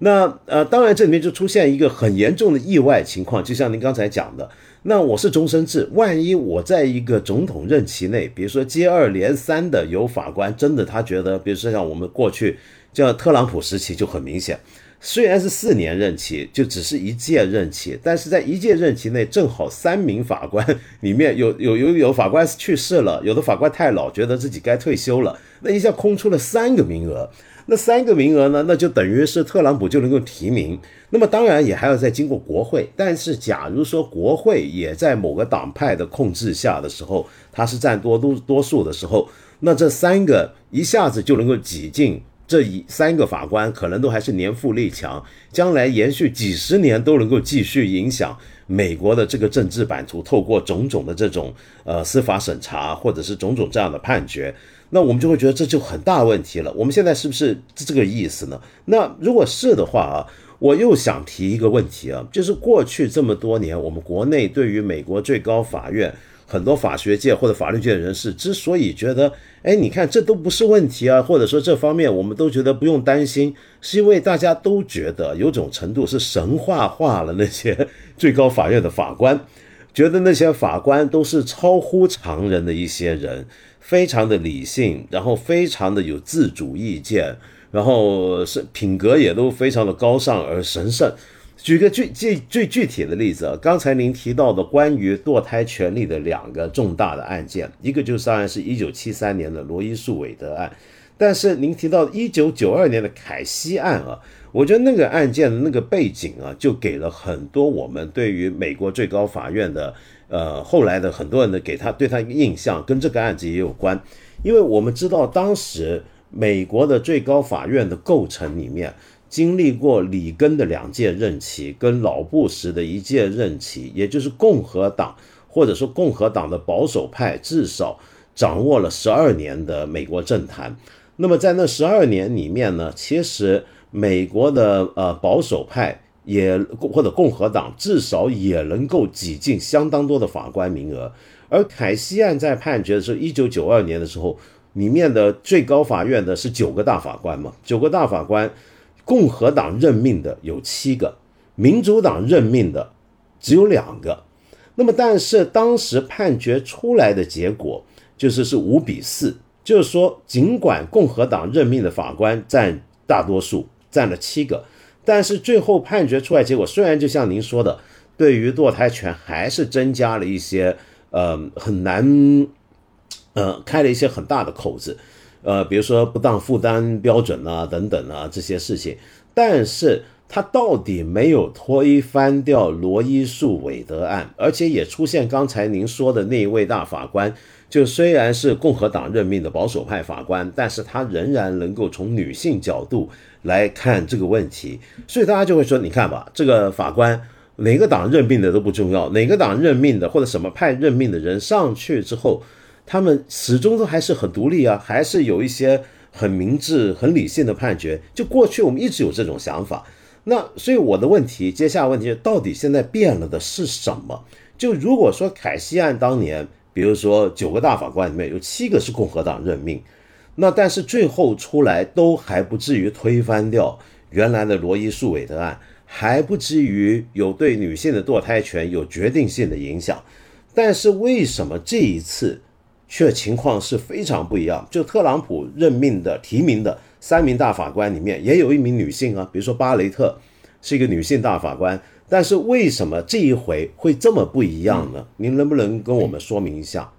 那呃，当然这里面就出现一个很严重的意外情况，就像您刚才讲的，那我是终身制，万一我在一个总统任期内，比如说接二连三的有法官真的他觉得，比如说像我们过去叫特朗普时期就很明显。虽然是四年任期，就只是一届任期，但是在一届任期内，正好三名法官里面有 有有有法官去世了，有的法官太老，觉得自己该退休了，那一下空出了三个名额，那三个名额呢，那就等于是特朗普就能够提名。那么当然也还要再经过国会，但是假如说国会也在某个党派的控制下的时候，他是占多多多数的时候，那这三个一下子就能够挤进。这一三个法官可能都还是年富力强，将来延续几十年都能够继续影响美国的这个政治版图。透过种种的这种呃司法审查，或者是种种这样的判决，那我们就会觉得这就很大问题了。我们现在是不是这个意思呢？那如果是的话啊，我又想提一个问题啊，就是过去这么多年，我们国内对于美国最高法院。很多法学界或者法律界人士之所以觉得，哎，你看这都不是问题啊，或者说这方面我们都觉得不用担心，是因为大家都觉得有种程度是神话化了那些最高法院的法官，觉得那些法官都是超乎常人的一些人，非常的理性，然后非常的有自主意见，然后是品格也都非常的高尚而神圣。举个最最最具体的例子啊，刚才您提到的关于堕胎权利的两个重大的案件，一个就是当然是一九七三年的罗伊诉韦德案，但是您提到一九九二年的凯西案啊，我觉得那个案件的那个背景啊，就给了很多我们对于美国最高法院的呃后来的很多人的给他对他印象，跟这个案子也有关，因为我们知道当时美国的最高法院的构成里面。经历过里根的两届任期，跟老布什的一届任期，也就是共和党或者说共和党的保守派，至少掌握了十二年的美国政坛。那么在那十二年里面呢，其实美国的呃保守派也或者共和党至少也能够挤进相当多的法官名额。而凯西案在判决的时候，一九九二年的时候。里面的最高法院的是九个大法官嘛，九个大法官，共和党任命的有七个，民主党任命的只有两个。那么，但是当时判决出来的结果就是是五比四，就是说，尽管共和党任命的法官占大多数，占了七个，但是最后判决出来结果，虽然就像您说的，对于堕胎权还是增加了一些，呃，很难。呃，开了一些很大的口子，呃，比如说不当负担标准啊，等等啊这些事情，但是他到底没有推翻掉罗伊诉韦德案，而且也出现刚才您说的那一位大法官，就虽然是共和党任命的保守派法官，但是他仍然能够从女性角度来看这个问题，所以大家就会说，你看吧，这个法官哪个党任命的都不重要，哪个党任命的或者什么派任命的人上去之后。他们始终都还是很独立啊，还是有一些很明智、很理性的判决。就过去我们一直有这种想法，那所以我的问题，接下来问题，到底现在变了的是什么？就如果说凯西案当年，比如说九个大法官里面有七个是共和党任命，那但是最后出来都还不至于推翻掉原来的罗伊诉韦德案，还不至于有对女性的堕胎权有决定性的影响。但是为什么这一次？却情况是非常不一样。就特朗普任命的提名的三名大法官里面，也有一名女性啊，比如说巴雷特是一个女性大法官。但是为什么这一回会这么不一样呢？您能不能跟我们说明一下？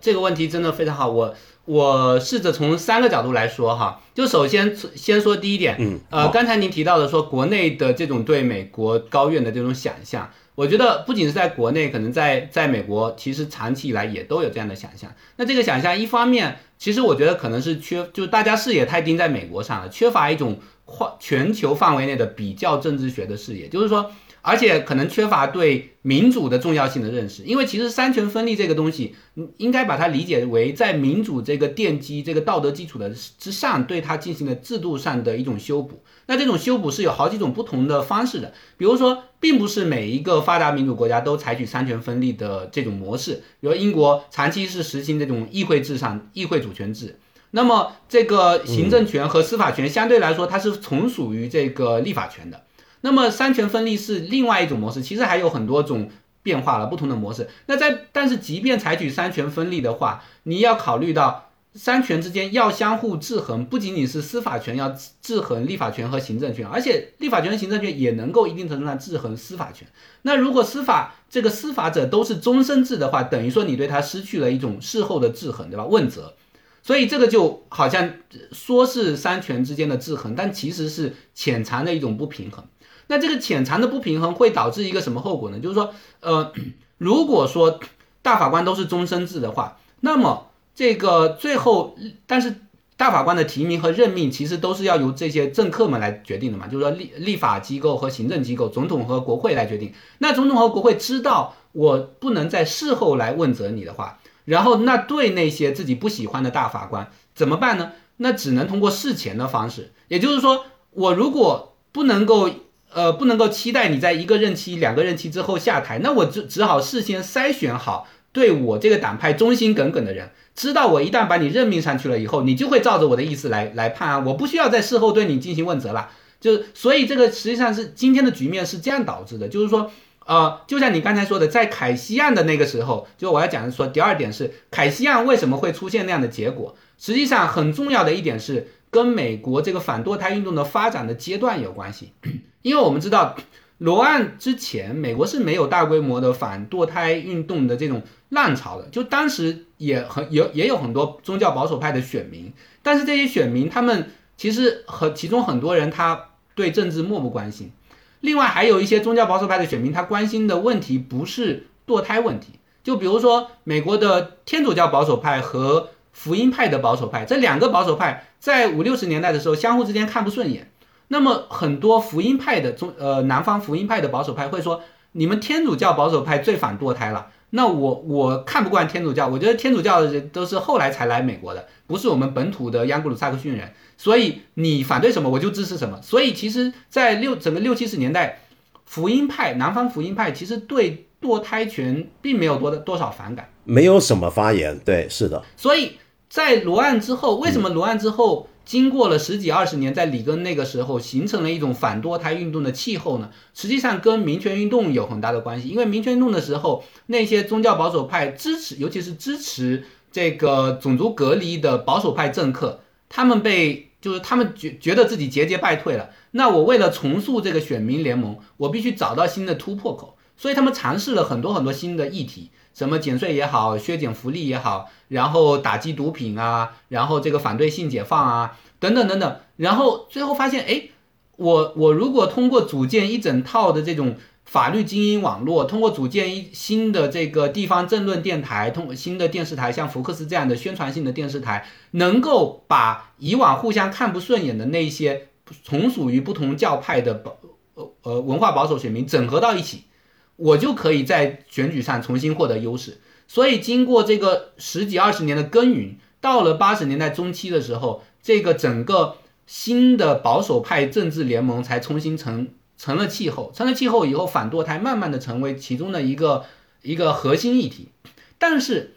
这个问题真的非常好，我我试着从三个角度来说哈。就首先先说第一点，嗯，呃，刚才您提到的说国内的这种对美国高院的这种想象。我觉得不仅是在国内，可能在在美国，其实长期以来也都有这样的想象。那这个想象，一方面，其实我觉得可能是缺，就大家视野太盯在美国上了，缺乏一种跨全球范围内的比较政治学的视野，就是说。而且可能缺乏对民主的重要性的认识，因为其实三权分立这个东西，应该把它理解为在民主这个奠基、这个道德基础的之上，对它进行了制度上的一种修补。那这种修补是有好几种不同的方式的，比如说，并不是每一个发达民主国家都采取三权分立的这种模式，比如英国长期是实行这种议会制上议会主权制，那么这个行政权和司法权相对来说，它是从属于这个立法权的。那么三权分立是另外一种模式，其实还有很多种变化了，不同的模式。那在但是即便采取三权分立的话，你要考虑到三权之间要相互制衡，不仅仅是司法权要制衡立法权和行政权，而且立法权和行政权也能够一定程度上制衡司法权。那如果司法这个司法者都是终身制的话，等于说你对他失去了一种事后的制衡，对吧？问责。所以这个就好像说是三权之间的制衡，但其实是潜藏的一种不平衡。那这个潜藏的不平衡会导致一个什么后果呢？就是说，呃，如果说大法官都是终身制的话，那么这个最后，但是大法官的提名和任命其实都是要由这些政客们来决定的嘛，就是说立立法机构和行政机构，总统和国会来决定。那总统和国会知道我不能在事后来问责你的话，然后那对那些自己不喜欢的大法官怎么办呢？那只能通过事前的方式，也就是说，我如果不能够。呃，不能够期待你在一个任期、两个任期之后下台，那我就只好事先筛选好对我这个党派忠心耿耿的人，知道我一旦把你任命上去了以后，你就会照着我的意思来来判案，我不需要在事后对你进行问责了。就所以这个实际上是今天的局面是这样导致的，就是说，呃，就像你刚才说的，在凯西案的那个时候，就我要讲的说，第二点是凯西案为什么会出现那样的结果，实际上很重要的一点是跟美国这个反堕胎运动的发展的阶段有关系。因为我们知道，罗案之前，美国是没有大规模的反堕胎运动的这种浪潮的。就当时也很有也有很多宗教保守派的选民，但是这些选民他们其实和其中很多人他对政治漠不关心。另外还有一些宗教保守派的选民，他关心的问题不是堕胎问题。就比如说美国的天主教保守派和福音派的保守派，这两个保守派在五六十年代的时候相互之间看不顺眼。那么很多福音派的中呃南方福音派的保守派会说，你们天主教保守派最反堕胎了。那我我看不惯天主教，我觉得天主教的人都是后来才来美国的，不是我们本土的央古鲁萨克逊人。所以你反对什么，我就支持什么。所以其实，在六整个六七十年代，福音派南方福音派其实对堕胎权并没有多的多少反感，没有什么发言。对，是的。所以。在罗案之后，为什么罗案之后经过了十几二十年，在里根那个时候形成了一种反堕胎运动的气候呢？实际上跟民权运动有很大的关系，因为民权运动的时候，那些宗教保守派支持，尤其是支持这个种族隔离的保守派政客，他们被就是他们觉觉得自己节节败退了。那我为了重塑这个选民联盟，我必须找到新的突破口，所以他们尝试了很多很多新的议题。什么减税也好，削减福利也好，然后打击毒品啊，然后这个反对性解放啊，等等等等，然后最后发现，哎，我我如果通过组建一整套的这种法律精英网络，通过组建一新的这个地方政论电台，通过新的电视台，像福克斯这样的宣传性的电视台，能够把以往互相看不顺眼的那些从属于不同教派的保呃呃文化保守选民整合到一起。我就可以在选举上重新获得优势，所以经过这个十几二十年的耕耘，到了八十年代中期的时候，这个整个新的保守派政治联盟才重新成成了气候，成了气候以后，反堕胎慢慢的成为其中的一个一个核心议题。但是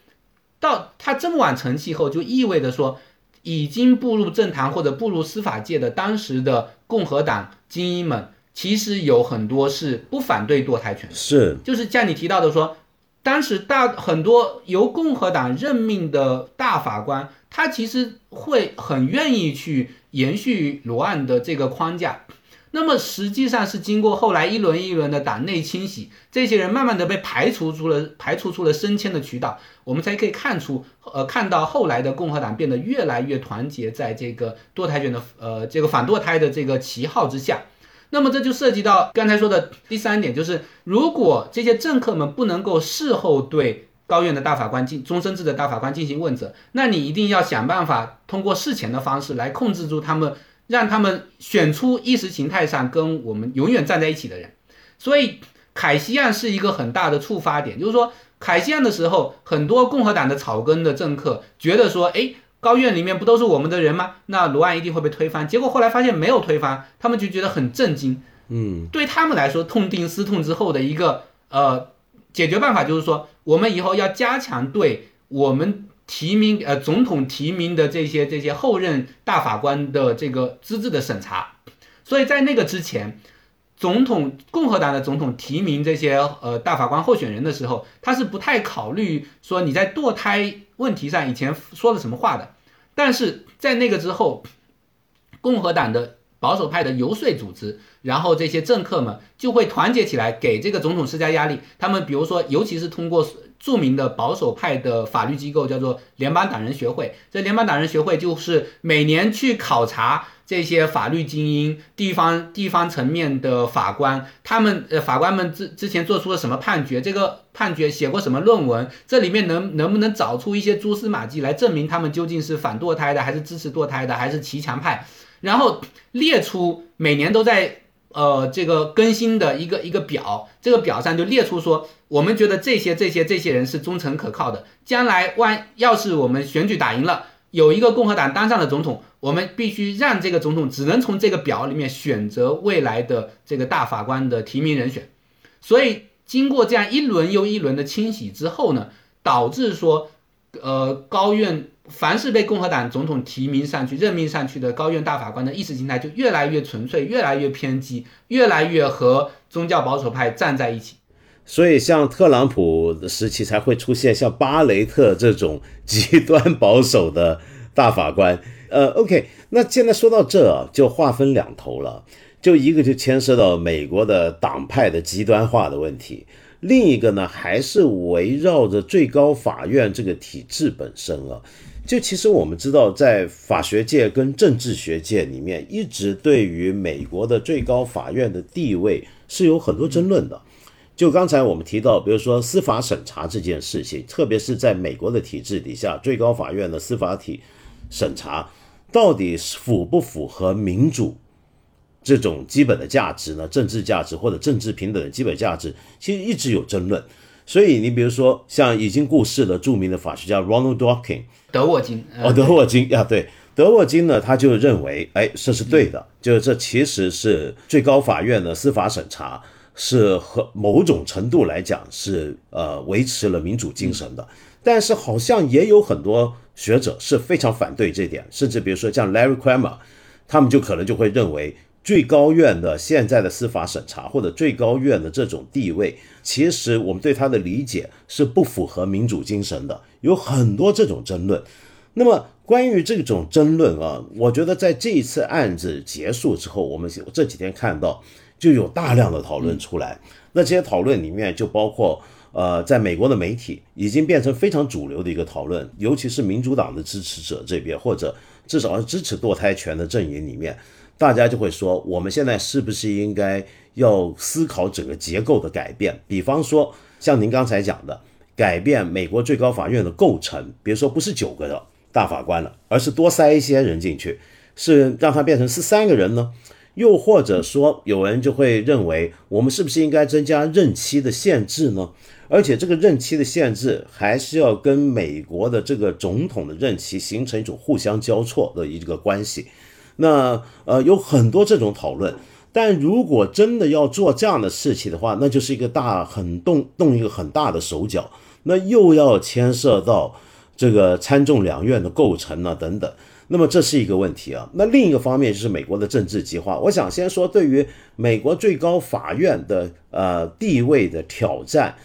到他这么晚成气候，就意味着说，已经步入政坛或者步入司法界的当时的共和党精英们。其实有很多是不反对堕胎权的，是就是像你提到的说，当时大很多由共和党任命的大法官，他其实会很愿意去延续罗案的这个框架。那么实际上是经过后来一轮一轮的党内清洗，这些人慢慢的被排除出了排除出了升迁的渠道，我们才可以看出，呃，看到后来的共和党变得越来越团结，在这个堕胎权的呃这个反堕胎的这个旗号之下。那么这就涉及到刚才说的第三点，就是如果这些政客们不能够事后对高院的大法官进终身制的大法官进行问责，那你一定要想办法通过事前的方式来控制住他们，让他们选出意识形态上跟我们永远站在一起的人。所以凯西案是一个很大的触发点，就是说凯西案的时候，很多共和党的草根的政客觉得说，哎。高院里面不都是我们的人吗？那罗案一定会被推翻。结果后来发现没有推翻，他们就觉得很震惊。嗯，对他们来说，痛定思痛之后的一个呃解决办法就是说，我们以后要加强对我们提名呃总统提名的这些这些后任大法官的这个资质的审查。所以在那个之前。总统共和党的总统提名这些呃大法官候选人的时候，他是不太考虑说你在堕胎问题上以前说了什么话的。但是在那个之后，共和党的保守派的游说组织，然后这些政客们就会团结起来给这个总统施加压力。他们比如说，尤其是通过著名的保守派的法律机构，叫做联邦党人学会。这联邦党人学会就是每年去考察。这些法律精英、地方地方层面的法官，他们呃法官们之之前做出了什么判决？这个判决写过什么论文？这里面能能不能找出一些蛛丝马迹来证明他们究竟是反堕胎的，还是支持堕胎的，还是骑墙派？然后列出每年都在呃这个更新的一个一个表，这个表上就列出说，我们觉得这些这些这些人是忠诚可靠的，将来万要是我们选举打赢了。有一个共和党当上了总统，我们必须让这个总统只能从这个表里面选择未来的这个大法官的提名人选。所以经过这样一轮又一轮的清洗之后呢，导致说，呃，高院凡是被共和党总统提名上去、任命上去的高院大法官的意识形态就越来越纯粹、越来越偏激、越来越和宗教保守派站在一起。所以，像特朗普时期才会出现像巴雷特这种极端保守的大法官。呃，OK，那现在说到这就划分两头了，就一个就牵涉到美国的党派的极端化的问题，另一个呢还是围绕着最高法院这个体制本身啊。就其实我们知道，在法学界跟政治学界里面，一直对于美国的最高法院的地位是有很多争论的。就刚才我们提到，比如说司法审查这件事情，特别是在美国的体制底下，最高法院的司法体审查到底符不符合民主这种基本的价值呢？政治价值或者政治平等的基本价值，其实一直有争论。所以你比如说像已经过世的著名的法学家 Ronald Dworkin，德沃金哦，德沃金呀，对，德沃金呢，他就认为，哎，这是对的，就是这其实是最高法院的司法审查。是和某种程度来讲是呃维持了民主精神的，但是好像也有很多学者是非常反对这点，甚至比如说像 Larry Kramer，他们就可能就会认为。最高院的现在的司法审查，或者最高院的这种地位，其实我们对他的理解是不符合民主精神的，有很多这种争论。那么关于这种争论啊，我觉得在这一次案子结束之后，我们这几天看到就有大量的讨论出来。那这些讨论里面就包括，呃，在美国的媒体已经变成非常主流的一个讨论，尤其是民主党的支持者这边，或者至少是支持堕胎权的阵营里面。大家就会说，我们现在是不是应该要思考整个结构的改变？比方说，像您刚才讲的，改变美国最高法院的构成，比如说不是九个的大法官了，而是多塞一些人进去，是让它变成十三个人呢？又或者说，有人就会认为，我们是不是应该增加任期的限制呢？而且这个任期的限制还是要跟美国的这个总统的任期形成一种互相交错的一个关系。那呃有很多这种讨论，但如果真的要做这样的事情的话，那就是一个大很动动一个很大的手脚，那又要牵涉到这个参众两院的构成呢等等，那么这是一个问题啊。那另一个方面就是美国的政治极化。我想先说对于美国最高法院的呃地位的挑战，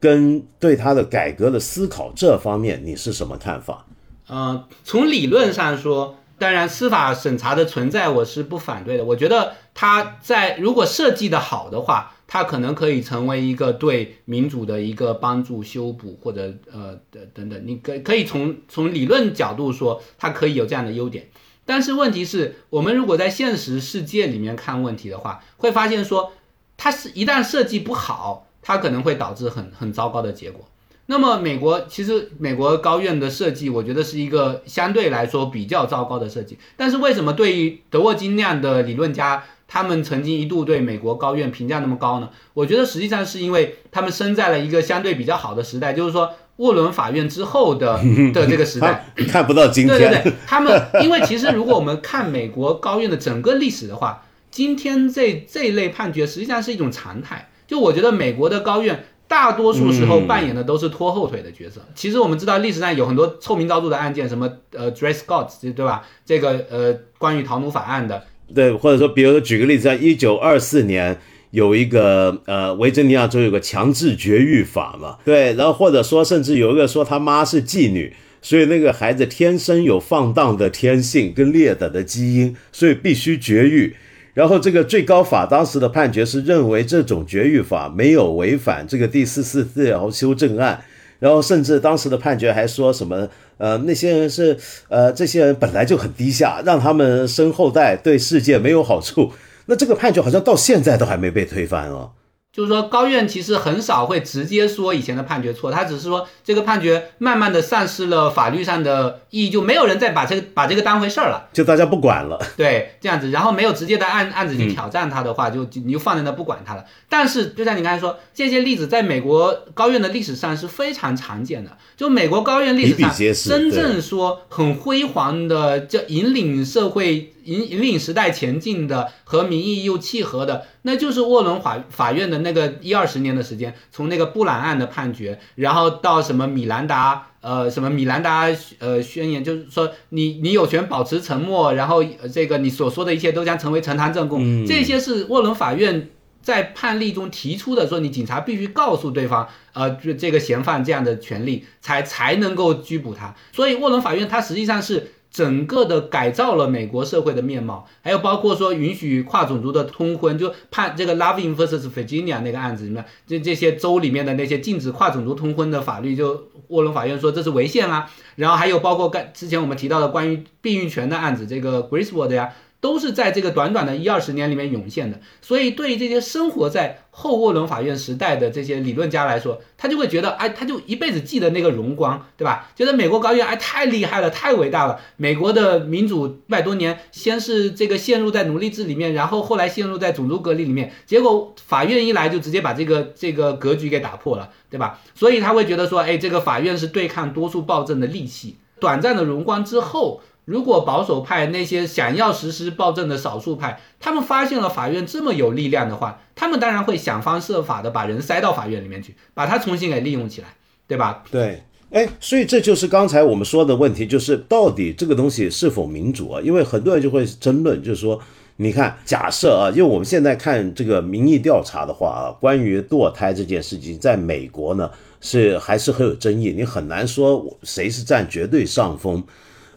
跟对它的改革的思考这方面，你是什么看法？呃，从理论上说。当然，司法审查的存在我是不反对的。我觉得它在如果设计的好的话，它可能可以成为一个对民主的一个帮助、修补或者呃的等等。你可可以从从理论角度说，它可以有这样的优点。但是问题是我们如果在现实世界里面看问题的话，会发现说，它是一旦设计不好，它可能会导致很很糟糕的结果。那么美国其实美国高院的设计，我觉得是一个相对来说比较糟糕的设计。但是为什么对于德沃金那样的理论家，他们曾经一度对美国高院评价那么高呢？我觉得实际上是因为他们生在了一个相对比较好的时代，就是说沃伦法院之后的的 这个时代，看不到今天。对对对，他们因为其实如果我们看美国高院的整个历史的话，今天这这一类判决实际上是一种常态。就我觉得美国的高院。大多数时候扮演的都是拖后腿的角色。其实我们知道历史上有很多臭名昭著的案件，什么呃 Dred Scott，对吧？这个呃关于逃奴法案的，对，或者说，比如说举个例子，在一九二四年有一个呃维珍尼亚州有个强制绝育法嘛，对，然后或者说甚至有一个说他妈是妓女，所以那个孩子天生有放荡的天性跟劣等的基因，所以必须绝育。然后这个最高法当时的判决是认为这种绝育法没有违反这个第四四条修正案，然后甚至当时的判决还说什么，呃，那些人是，呃，这些人本来就很低下，让他们生后代对世界没有好处。那这个判决好像到现在都还没被推翻哦。就是说，高院其实很少会直接说以前的判决错，他只是说这个判决慢慢的丧失了法律上的意义，就没有人再把这个把这个当回事儿了，就大家不管了。对，这样子，然后没有直接的案案子去挑战他的话，就你就放在那不管他了。但是，就像你刚才说，这些例子在美国高院的历史上是非常常见的。就美国高院历史上真正说很辉煌的，就引领社会。引引领时代前进的和民意又契合的，那就是沃伦法法院的那个一二十年的时间，从那个布朗案的判决，然后到什么米兰达，呃，什么米兰达呃宣言，就是说你你有权保持沉默，然后这个你所说的一切都将成为呈堂证供，这些是沃伦法院在判例中提出的，说你警察必须告诉对方，呃，这个嫌犯这样的权利，才才能够拘捕他。所以沃伦法院它实际上是。整个的改造了美国社会的面貌，还有包括说允许跨种族的通婚，就判这个 Loving vs Virginia 那个案子里面，这这些州里面的那些禁止跨种族通婚的法律，就沃伦法院说这是违宪啊。然后还有包括刚之前我们提到的关于避孕权的案子，这个 Griswold 呀。都是在这个短短的一二十年里面涌现的，所以对于这些生活在后沃伦法院时代的这些理论家来说，他就会觉得，哎，他就一辈子记得那个荣光，对吧？觉得美国高院哎太厉害了，太伟大了。美国的民主一百多年，先是这个陷入在奴隶制里面，然后后来陷入在种族隔离里面，结果法院一来就直接把这个这个格局给打破了，对吧？所以他会觉得说，哎，这个法院是对抗多数暴政的利器。短暂的荣光之后。如果保守派那些想要实施暴政的少数派，他们发现了法院这么有力量的话，他们当然会想方设法的把人塞到法院里面去，把它重新给利用起来，对吧？对，哎，所以这就是刚才我们说的问题，就是到底这个东西是否民主啊？因为很多人就会争论，就是说，你看，假设啊，因为我们现在看这个民意调查的话啊，关于堕胎这件事情，在美国呢是还是很有争议，你很难说谁是占绝对上风，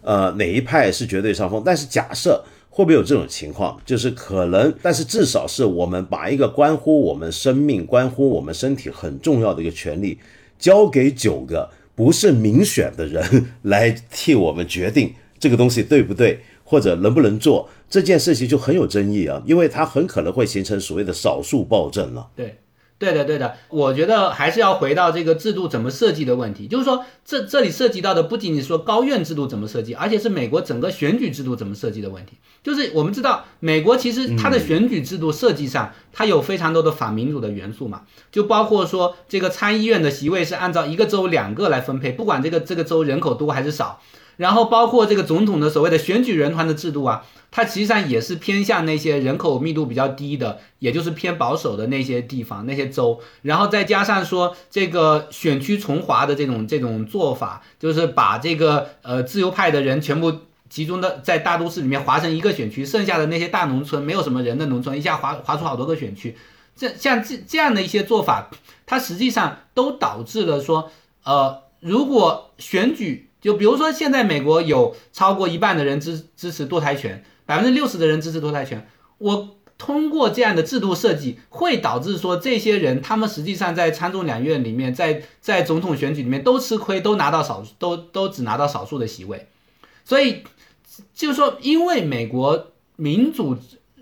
呃，哪一派是绝对上风。但是假设会不会有这种情况，就是可能，但是至少是我们把一个关乎我们生命、关乎我们身体很重要的一个权利交给九个。不是民选的人来替我们决定这个东西对不对，或者能不能做这件事情就很有争议啊，因为它很可能会形成所谓的少数暴政了。对。对的，对的，我觉得还是要回到这个制度怎么设计的问题。就是说，这这里涉及到的不仅仅是说高院制度怎么设计，而且是美国整个选举制度怎么设计的问题。就是我们知道，美国其实它的选举制度设计上，它有非常多的反民主的元素嘛，就包括说这个参议院的席位是按照一个州两个来分配，不管这个这个州人口多还是少。然后包括这个总统的所谓的选举人团的制度啊，它实际上也是偏向那些人口密度比较低的，也就是偏保守的那些地方、那些州。然后再加上说这个选区重划的这种这种做法，就是把这个呃自由派的人全部集中的在大都市里面划成一个选区，剩下的那些大农村没有什么人的农村，一下划划出好多个选区。这像这这样的一些做法，它实际上都导致了说，呃，如果选举。就比如说，现在美国有超过一半的人支支持堕胎权，百分之六十的人支持堕胎权。我通过这样的制度设计，会导致说这些人他们实际上在参众两院里面，在在总统选举里面都吃亏，都拿到少都都只拿到少数的席位。所以就是说，因为美国民主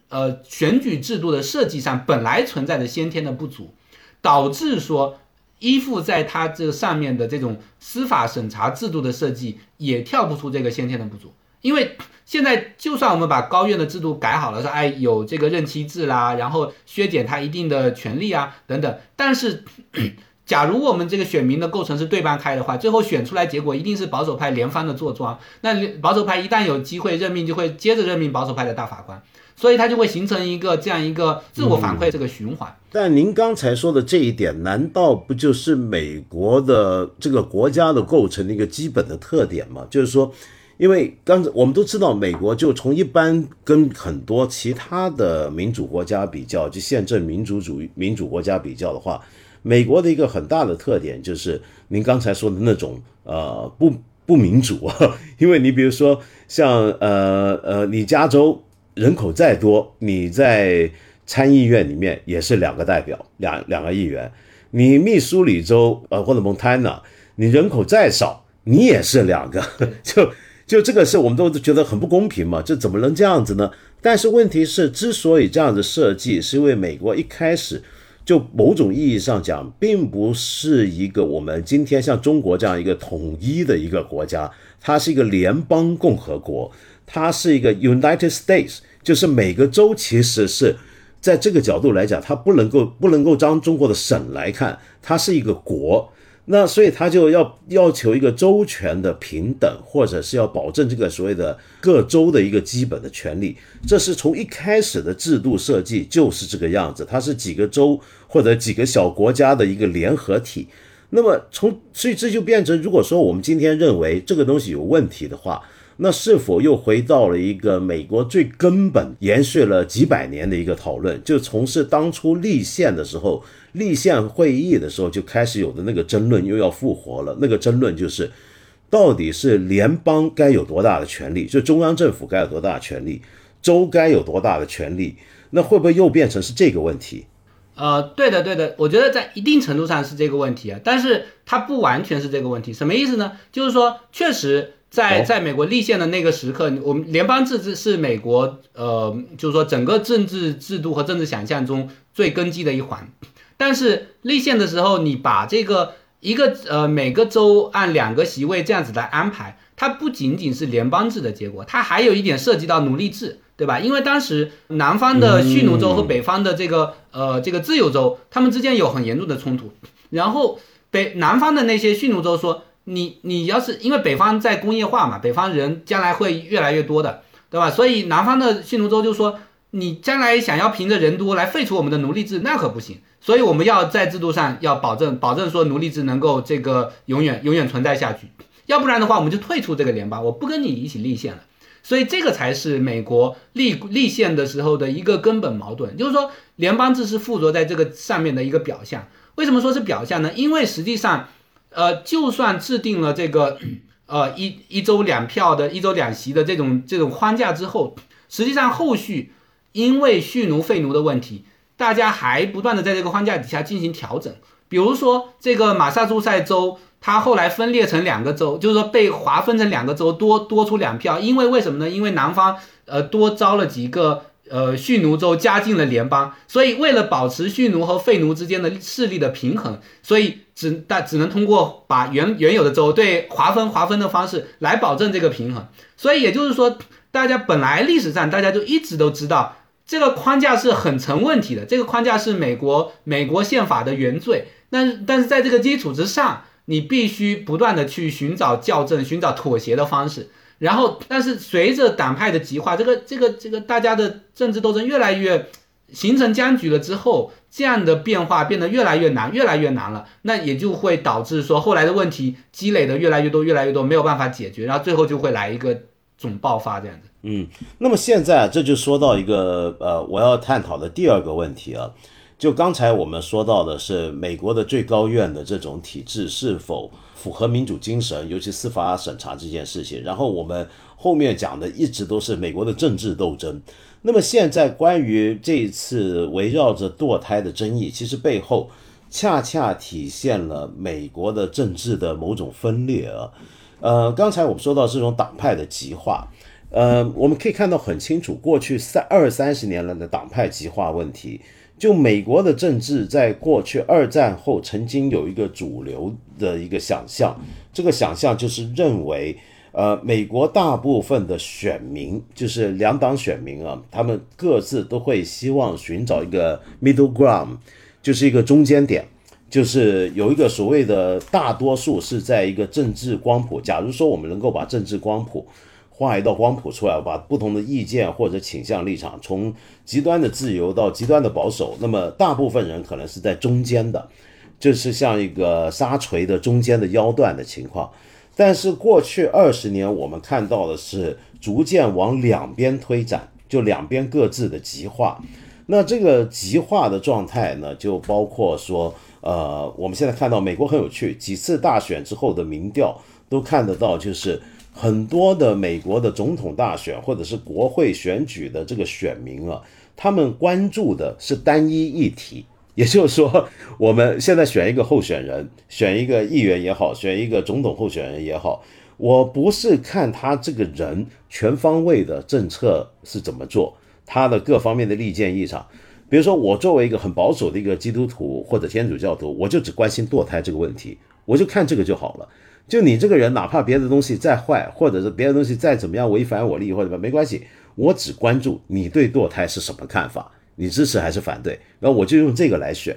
呃选举制度的设计上本来存在着先天的不足，导致说。依附在它这上面的这种司法审查制度的设计，也跳不出这个先天的不足。因为现在就算我们把高院的制度改好了，说哎有这个任期制啦，然后削减他一定的权利啊等等，但是 假如我们这个选民的构成是对半开的话，最后选出来结果一定是保守派连番的坐庄。那保守派一旦有机会任命，就会接着任命保守派的大法官。所以它就会形成一个这样一个自我反馈这个循环。但您刚才说的这一点，难道不就是美国的这个国家的构成的一个基本的特点吗？就是说，因为刚才我们都知道，美国就从一般跟很多其他的民主国家比较，就宪政民主主义民主国家比较的话，美国的一个很大的特点就是您刚才说的那种呃不 不民主。因为你比如说像呃呃，你加州。人口再多，你在参议院里面也是两个代表，两两个议员。你密苏里州呃或者蒙塔纳，你人口再少，你也是两个。就就这个是我们都觉得很不公平嘛，这怎么能这样子呢？但是问题是，之所以这样子设计，是因为美国一开始就某种意义上讲，并不是一个我们今天像中国这样一个统一的一个国家，它是一个联邦共和国。它是一个 United States，就是每个州其实是在这个角度来讲，它不能够不能够当中国的省来看，它是一个国，那所以他就要要求一个州权的平等，或者是要保证这个所谓的各州的一个基本的权利。这是从一开始的制度设计就是这个样子，它是几个州或者几个小国家的一个联合体。那么从所以这就变成，如果说我们今天认为这个东西有问题的话，那是否又回到了一个美国最根本、延续了几百年的一个讨论？就从事当初立宪的时候，立宪会议的时候就开始有的那个争论又要复活了。那个争论就是，到底是联邦该有多大的权利，就中央政府该有多大的权利，州该有多大的权利？那会不会又变成是这个问题？呃，对的，对的，我觉得在一定程度上是这个问题啊，但是它不完全是这个问题。什么意思呢？就是说，确实。在在美国立宪的那个时刻，我们联邦制是是美国呃，就是说整个政治制度和政治想象中最根基的一环。但是立宪的时候，你把这个一个呃每个州按两个席位这样子来安排，它不仅仅是联邦制的结果，它还有一点涉及到奴隶制，对吧？因为当时南方的蓄奴州和北方的这个呃这个自由州，他们之间有很严重的冲突。然后北南方的那些蓄奴州说。你你要是因为北方在工业化嘛，北方人将来会越来越多的，对吧？所以南方的蓄奴州就说，你将来想要凭着人多来废除我们的奴隶制，那可不行。所以我们要在制度上要保证，保证说奴隶制能够这个永远永远存在下去。要不然的话，我们就退出这个联邦，我不跟你一起立宪了。所以这个才是美国立立宪的时候的一个根本矛盾，就是说联邦制是附着在这个上面的一个表象。为什么说是表象呢？因为实际上，呃，就算制定了这个 呃一一周两票的一周两席的这种这种框架之后，实际上后续因为蓄奴废奴的问题，大家还不断的在这个框架底下进行调整。比如说这个马萨诸塞州。它后来分裂成两个州，就是说被划分成两个州，多多出两票。因为为什么呢？因为南方呃多招了几个呃蓄奴州，加进了联邦，所以为了保持蓄奴和废奴之间的势力的平衡，所以只但只能通过把原原有的州对划分划分的方式来保证这个平衡。所以也就是说，大家本来历史上大家就一直都知道这个框架是很成问题的，这个框架是美国美国宪法的原罪。但是但是在这个基础之上。你必须不断的去寻找校正、寻找妥协的方式，然后，但是随着党派的极化，这个、这个、这个大家的政治斗争越来越形成僵局了之后，这样的变化变得越来越难、越来越难了，那也就会导致说后来的问题积累的越来越多、越来越多，没有办法解决，然后最后就会来一个总爆发这样子。嗯，那么现在这就说到一个呃，我要探讨的第二个问题啊。就刚才我们说到的是美国的最高院的这种体制是否符合民主精神，尤其司法审查这件事情。然后我们后面讲的一直都是美国的政治斗争。那么现在关于这一次围绕着堕胎的争议，其实背后恰恰体现了美国的政治的某种分裂啊。呃，刚才我们说到这种党派的极化，呃，我们可以看到很清楚，过去三二三十年来的党派极化问题。就美国的政治，在过去二战后曾经有一个主流的一个想象，这个想象就是认为，呃，美国大部分的选民，就是两党选民啊，他们各自都会希望寻找一个 middle ground，就是一个中间点，就是有一个所谓的大多数是在一个政治光谱。假如说我们能够把政治光谱。画一道光谱出来，把不同的意见或者倾向立场，从极端的自由到极端的保守，那么大部分人可能是在中间的，就是像一个沙锤的中间的腰段的情况。但是过去二十年，我们看到的是逐渐往两边推展，就两边各自的极化。那这个极化的状态呢，就包括说，呃，我们现在看到美国很有趣，几次大选之后的民调都看得到，就是。很多的美国的总统大选或者是国会选举的这个选民啊，他们关注的是单一议题，也就是说，我们现在选一个候选人，选一个议员也好，选一个总统候选人也好，我不是看他这个人全方位的政策是怎么做，他的各方面的利剑议场。比如说，我作为一个很保守的一个基督徒或者天主教徒，我就只关心堕胎这个问题，我就看这个就好了。就你这个人，哪怕别的东西再坏，或者是别的东西再怎么样违反我利益或者什么，没关系，我只关注你对堕胎是什么看法，你支持还是反对，然后我就用这个来选。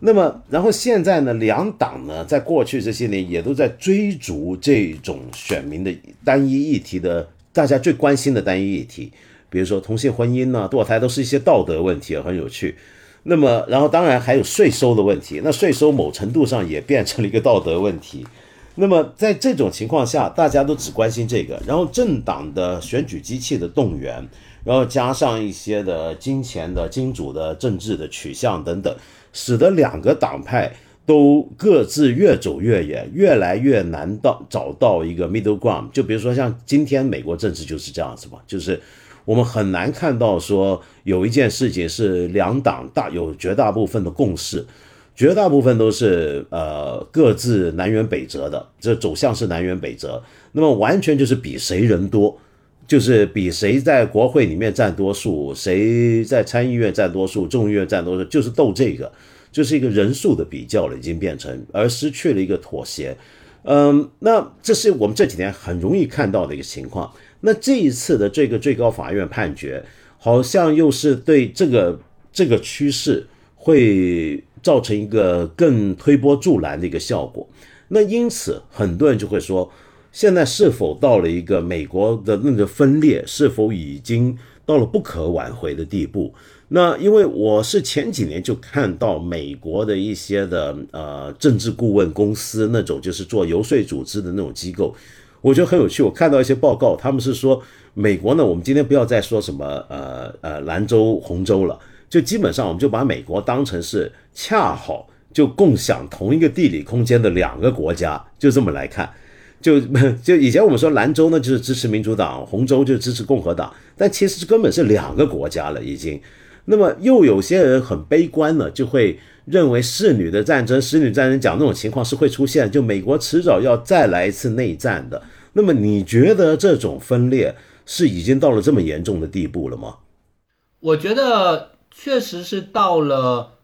那么，然后现在呢，两党呢，在过去这些年也都在追逐这种选民的单一议题的，大家最关心的单一议题，比如说同性婚姻呢、堕胎，都是一些道德问题，很有趣。那么，然后当然还有税收的问题，那税收某程度上也变成了一个道德问题。那么在这种情况下，大家都只关心这个，然后政党的选举机器的动员，然后加上一些的金钱的金主的政治的取向等等，使得两个党派都各自越走越远，越来越难到找到一个 middle ground。就比如说像今天美国政治就是这样子嘛，就是我们很难看到说有一件事情是两党大有绝大部分的共识。绝大部分都是呃各自南辕北辙的，这走向是南辕北辙。那么完全就是比谁人多，就是比谁在国会里面占多数，谁在参议院占多数，众议院占多数，就是斗这个，就是一个人数的比较了，已经变成而失去了一个妥协。嗯，那这是我们这几年很容易看到的一个情况。那这一次的这个最高法院判决，好像又是对这个这个趋势会。造成一个更推波助澜的一个效果，那因此很多人就会说，现在是否到了一个美国的那个分裂，是否已经到了不可挽回的地步。那因为我是前几年就看到美国的一些的呃政治顾问公司那种就是做游说组织的那种机构，我觉得很有趣。我看到一些报告，他们是说美国呢，我们今天不要再说什么呃呃蓝州红州了，就基本上我们就把美国当成是恰好就共享同一个地理空间的两个国家，就这么来看。就 就以前我们说兰州呢就是支持民主党，洪州就支持共和党，但其实根本是两个国家了已经。那么又有些人很悲观了，就会认为侍女的战争，侍女战争讲那种情况是会出现，就美国迟早要再来一次内战的。那么你觉得这种分裂是已经到了这么严重的地步了吗？我觉得确实是到了。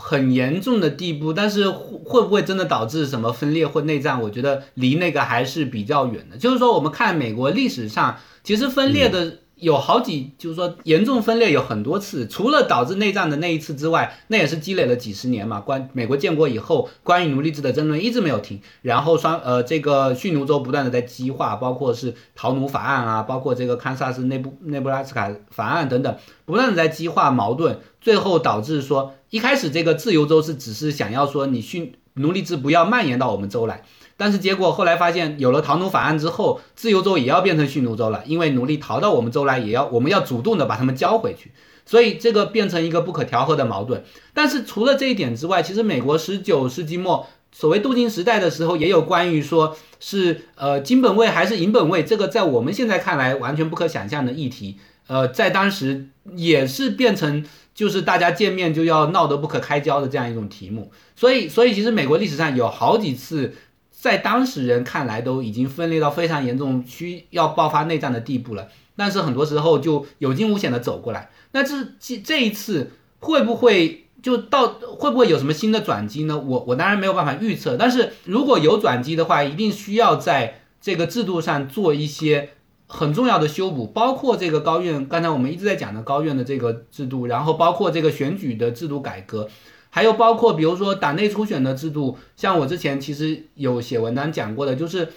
很严重的地步，但是会不会真的导致什么分裂或内战？我觉得离那个还是比较远的。就是说，我们看美国历史上，其实分裂的。有好几，就是说严重分裂有很多次，除了导致内战的那一次之外，那也是积累了几十年嘛。关美国建国以后，关于奴隶制的争论一直没有停，然后双呃这个蓄奴州不断的在激化，包括是逃奴法案啊，包括这个堪萨斯内布内布拉斯卡法案等等，不断的在激化矛盾，最后导致说一开始这个自由州是只是想要说你蓄奴隶制不要蔓延到我们州来。但是结果后来发现，有了逃奴法案之后，自由州也要变成蓄奴州了，因为奴隶逃到我们州来，也要我们要主动的把他们交回去，所以这个变成一个不可调和的矛盾。但是除了这一点之外，其实美国十九世纪末所谓镀金时代的时候，也有关于说是呃金本位还是银本位，这个在我们现在看来完全不可想象的议题，呃，在当时也是变成就是大家见面就要闹得不可开交的这样一种题目。所以，所以其实美国历史上有好几次。在当时人看来都已经分裂到非常严重，需要爆发内战的地步了。但是很多时候就有惊无险的走过来。那这这这一次会不会就到会不会有什么新的转机呢？我我当然没有办法预测。但是如果有转机的话，一定需要在这个制度上做一些很重要的修补，包括这个高院刚才我们一直在讲的高院的这个制度，然后包括这个选举的制度改革。还有包括，比如说党内初选的制度，像我之前其实有写文章讲过的，就是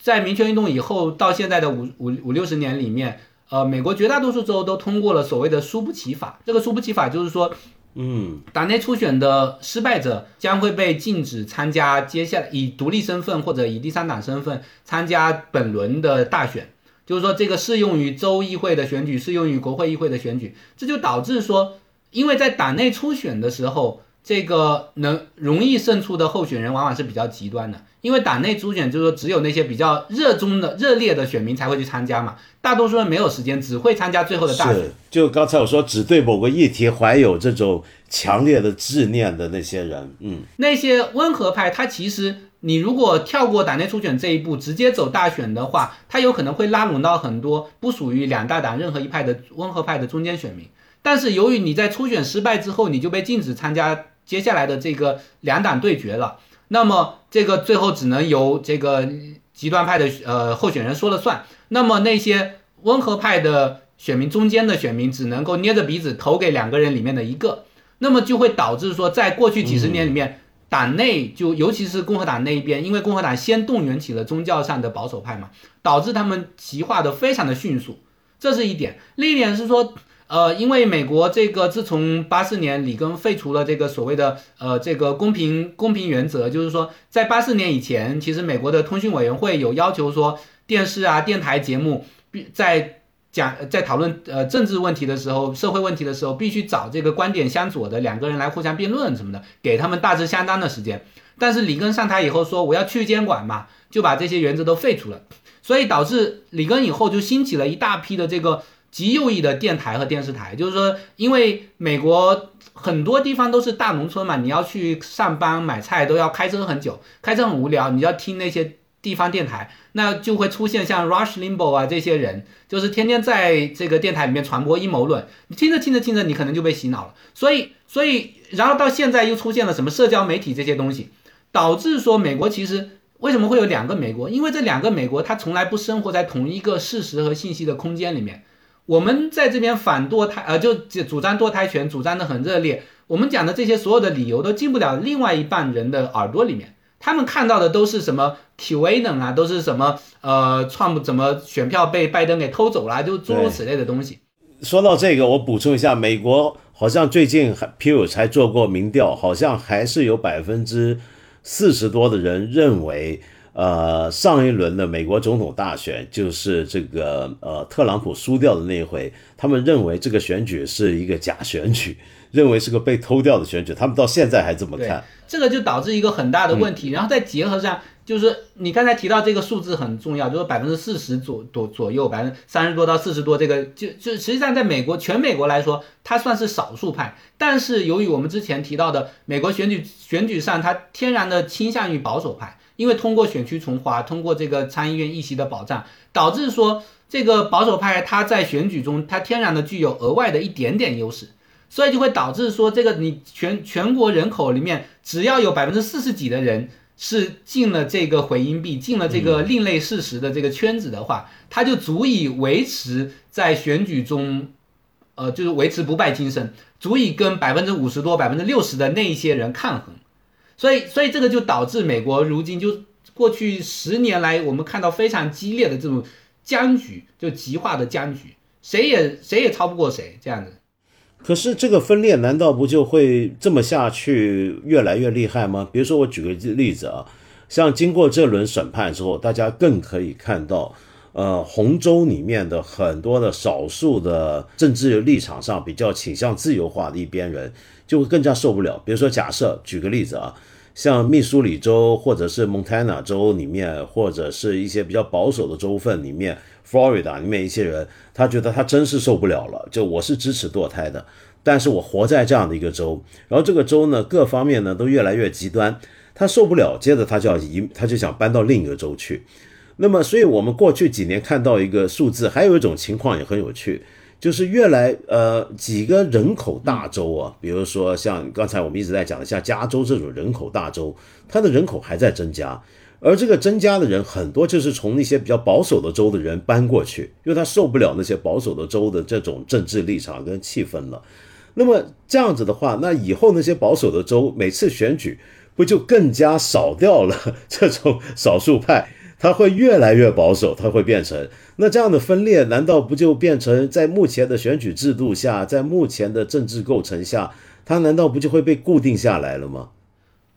在民权运动以后到现在的五五五六十年里面，呃，美国绝大多数州都通过了所谓的输不起法。这个输不起法就是说，嗯，党内初选的失败者将会被禁止参加接下来以独立身份或者以第三党身份参加本轮的大选。就是说，这个适用于州议会的选举，适用于国会议会的选举。这就导致说，因为在党内初选的时候。这个能容易胜出的候选人往往是比较极端的，因为党内初选就是说只有那些比较热衷的、热烈的选民才会去参加嘛，大多数人没有时间，只会参加最后的大选。就刚才我说，只对某个议题怀有这种强烈的执念的那些人，嗯，那些温和派，他其实你如果跳过党内初选这一步，直接走大选的话，他有可能会拉拢到很多不属于两大党任何一派的温和派的中间选民。但是由于你在初选失败之后，你就被禁止参加。接下来的这个两党对决了，那么这个最后只能由这个极端派的呃候选人说了算。那么那些温和派的选民中间的选民只能够捏着鼻子投给两个人里面的一个，那么就会导致说，在过去几十年里面，党内就尤其是共和党那一边，因为共和党先动员起了宗教上的保守派嘛，导致他们极化的非常的迅速，这是一点。另一点是说。呃，因为美国这个自从八四年里根废除了这个所谓的呃这个公平公平原则，就是说在八四年以前，其实美国的通讯委员会有要求说，电视啊电台节目必在讲在讨论呃政治问题的时候，社会问题的时候，必须找这个观点相左的两个人来互相辩论什么的，给他们大致相当的时间。但是里根上台以后说我要去监管嘛，就把这些原则都废除了，所以导致里根以后就兴起了一大批的这个。极右翼的电台和电视台，就是说，因为美国很多地方都是大农村嘛，你要去上班买菜都要开车很久，开车很无聊，你要听那些地方电台，那就会出现像 Rush Limbaugh 啊这些人，就是天天在这个电台里面传播阴谋论，你听着听着听着，你可能就被洗脑了。所以，所以，然后到现在又出现了什么社交媒体这些东西，导致说美国其实为什么会有两个美国？因为这两个美国它从来不生活在同一个事实和信息的空间里面。我们在这边反堕胎，呃，就主张堕胎权，主张的很热烈。我们讲的这些所有的理由都进不了另外一半人的耳朵里面，他们看到的都是什么 QAnon 啊，都是什么呃，川普怎么选票被拜登给偷走了，就诸如此类的东西。说到这个，我补充一下，美国好像最近还 Pew 才做过民调，好像还是有百分之四十多的人认为，呃，上一轮的美国总统大选就是这个呃特朗普输掉的那一回，他们认为这个选举是一个假选举，认为是个被偷掉的选举，他们到现在还这么看。这个就导致一个很大的问题，然后再结合上。就是你刚才提到这个数字很重要，就是百分之四十左左左右，百分之三十多到四十多，这个就就实际上在美国全美国来说，它算是少数派。但是由于我们之前提到的美国选举选举上，它天然的倾向于保守派，因为通过选区重划，通过这个参议院议席的保障，导致说这个保守派他在选举中他天然的具有额外的一点点优势，所以就会导致说这个你全全国人口里面只要有百分之四十几的人。是进了这个回音壁，进了这个另类事实的这个圈子的话，他就足以维持在选举中，呃，就是维持不败精神，足以跟百分之五十多、百分之六十的那一些人抗衡。所以，所以这个就导致美国如今就过去十年来，我们看到非常激烈的这种僵局，就极化的僵局，谁也谁也超不过谁，这样子。可是这个分裂难道不就会这么下去越来越厉害吗？比如说我举个例子啊，像经过这轮审判之后，大家更可以看到，呃，红州里面的很多的少数的政治立场上比较倾向自由化的一边人，就会更加受不了。比如说假设举个例子啊，像密苏里州或者是蒙塔纳州里面，或者是一些比较保守的州份里面。Florida 里面一些人，他觉得他真是受不了了。就我是支持堕胎的，但是我活在这样的一个州，然后这个州呢，各方面呢都越来越极端，他受不了，接着他就要移，他就想搬到另一个州去。那么，所以我们过去几年看到一个数字，还有一种情况也很有趣，就是越来呃几个人口大州啊，比如说像刚才我们一直在讲的，像加州这种人口大州，它的人口还在增加。而这个增加的人很多，就是从那些比较保守的州的人搬过去，因为他受不了那些保守的州的这种政治立场跟气氛了。那么这样子的话，那以后那些保守的州每次选举不就更加少掉了这种少数派？他会越来越保守，他会变成那这样的分裂，难道不就变成在目前的选举制度下，在目前的政治构成下，他难道不就会被固定下来了吗？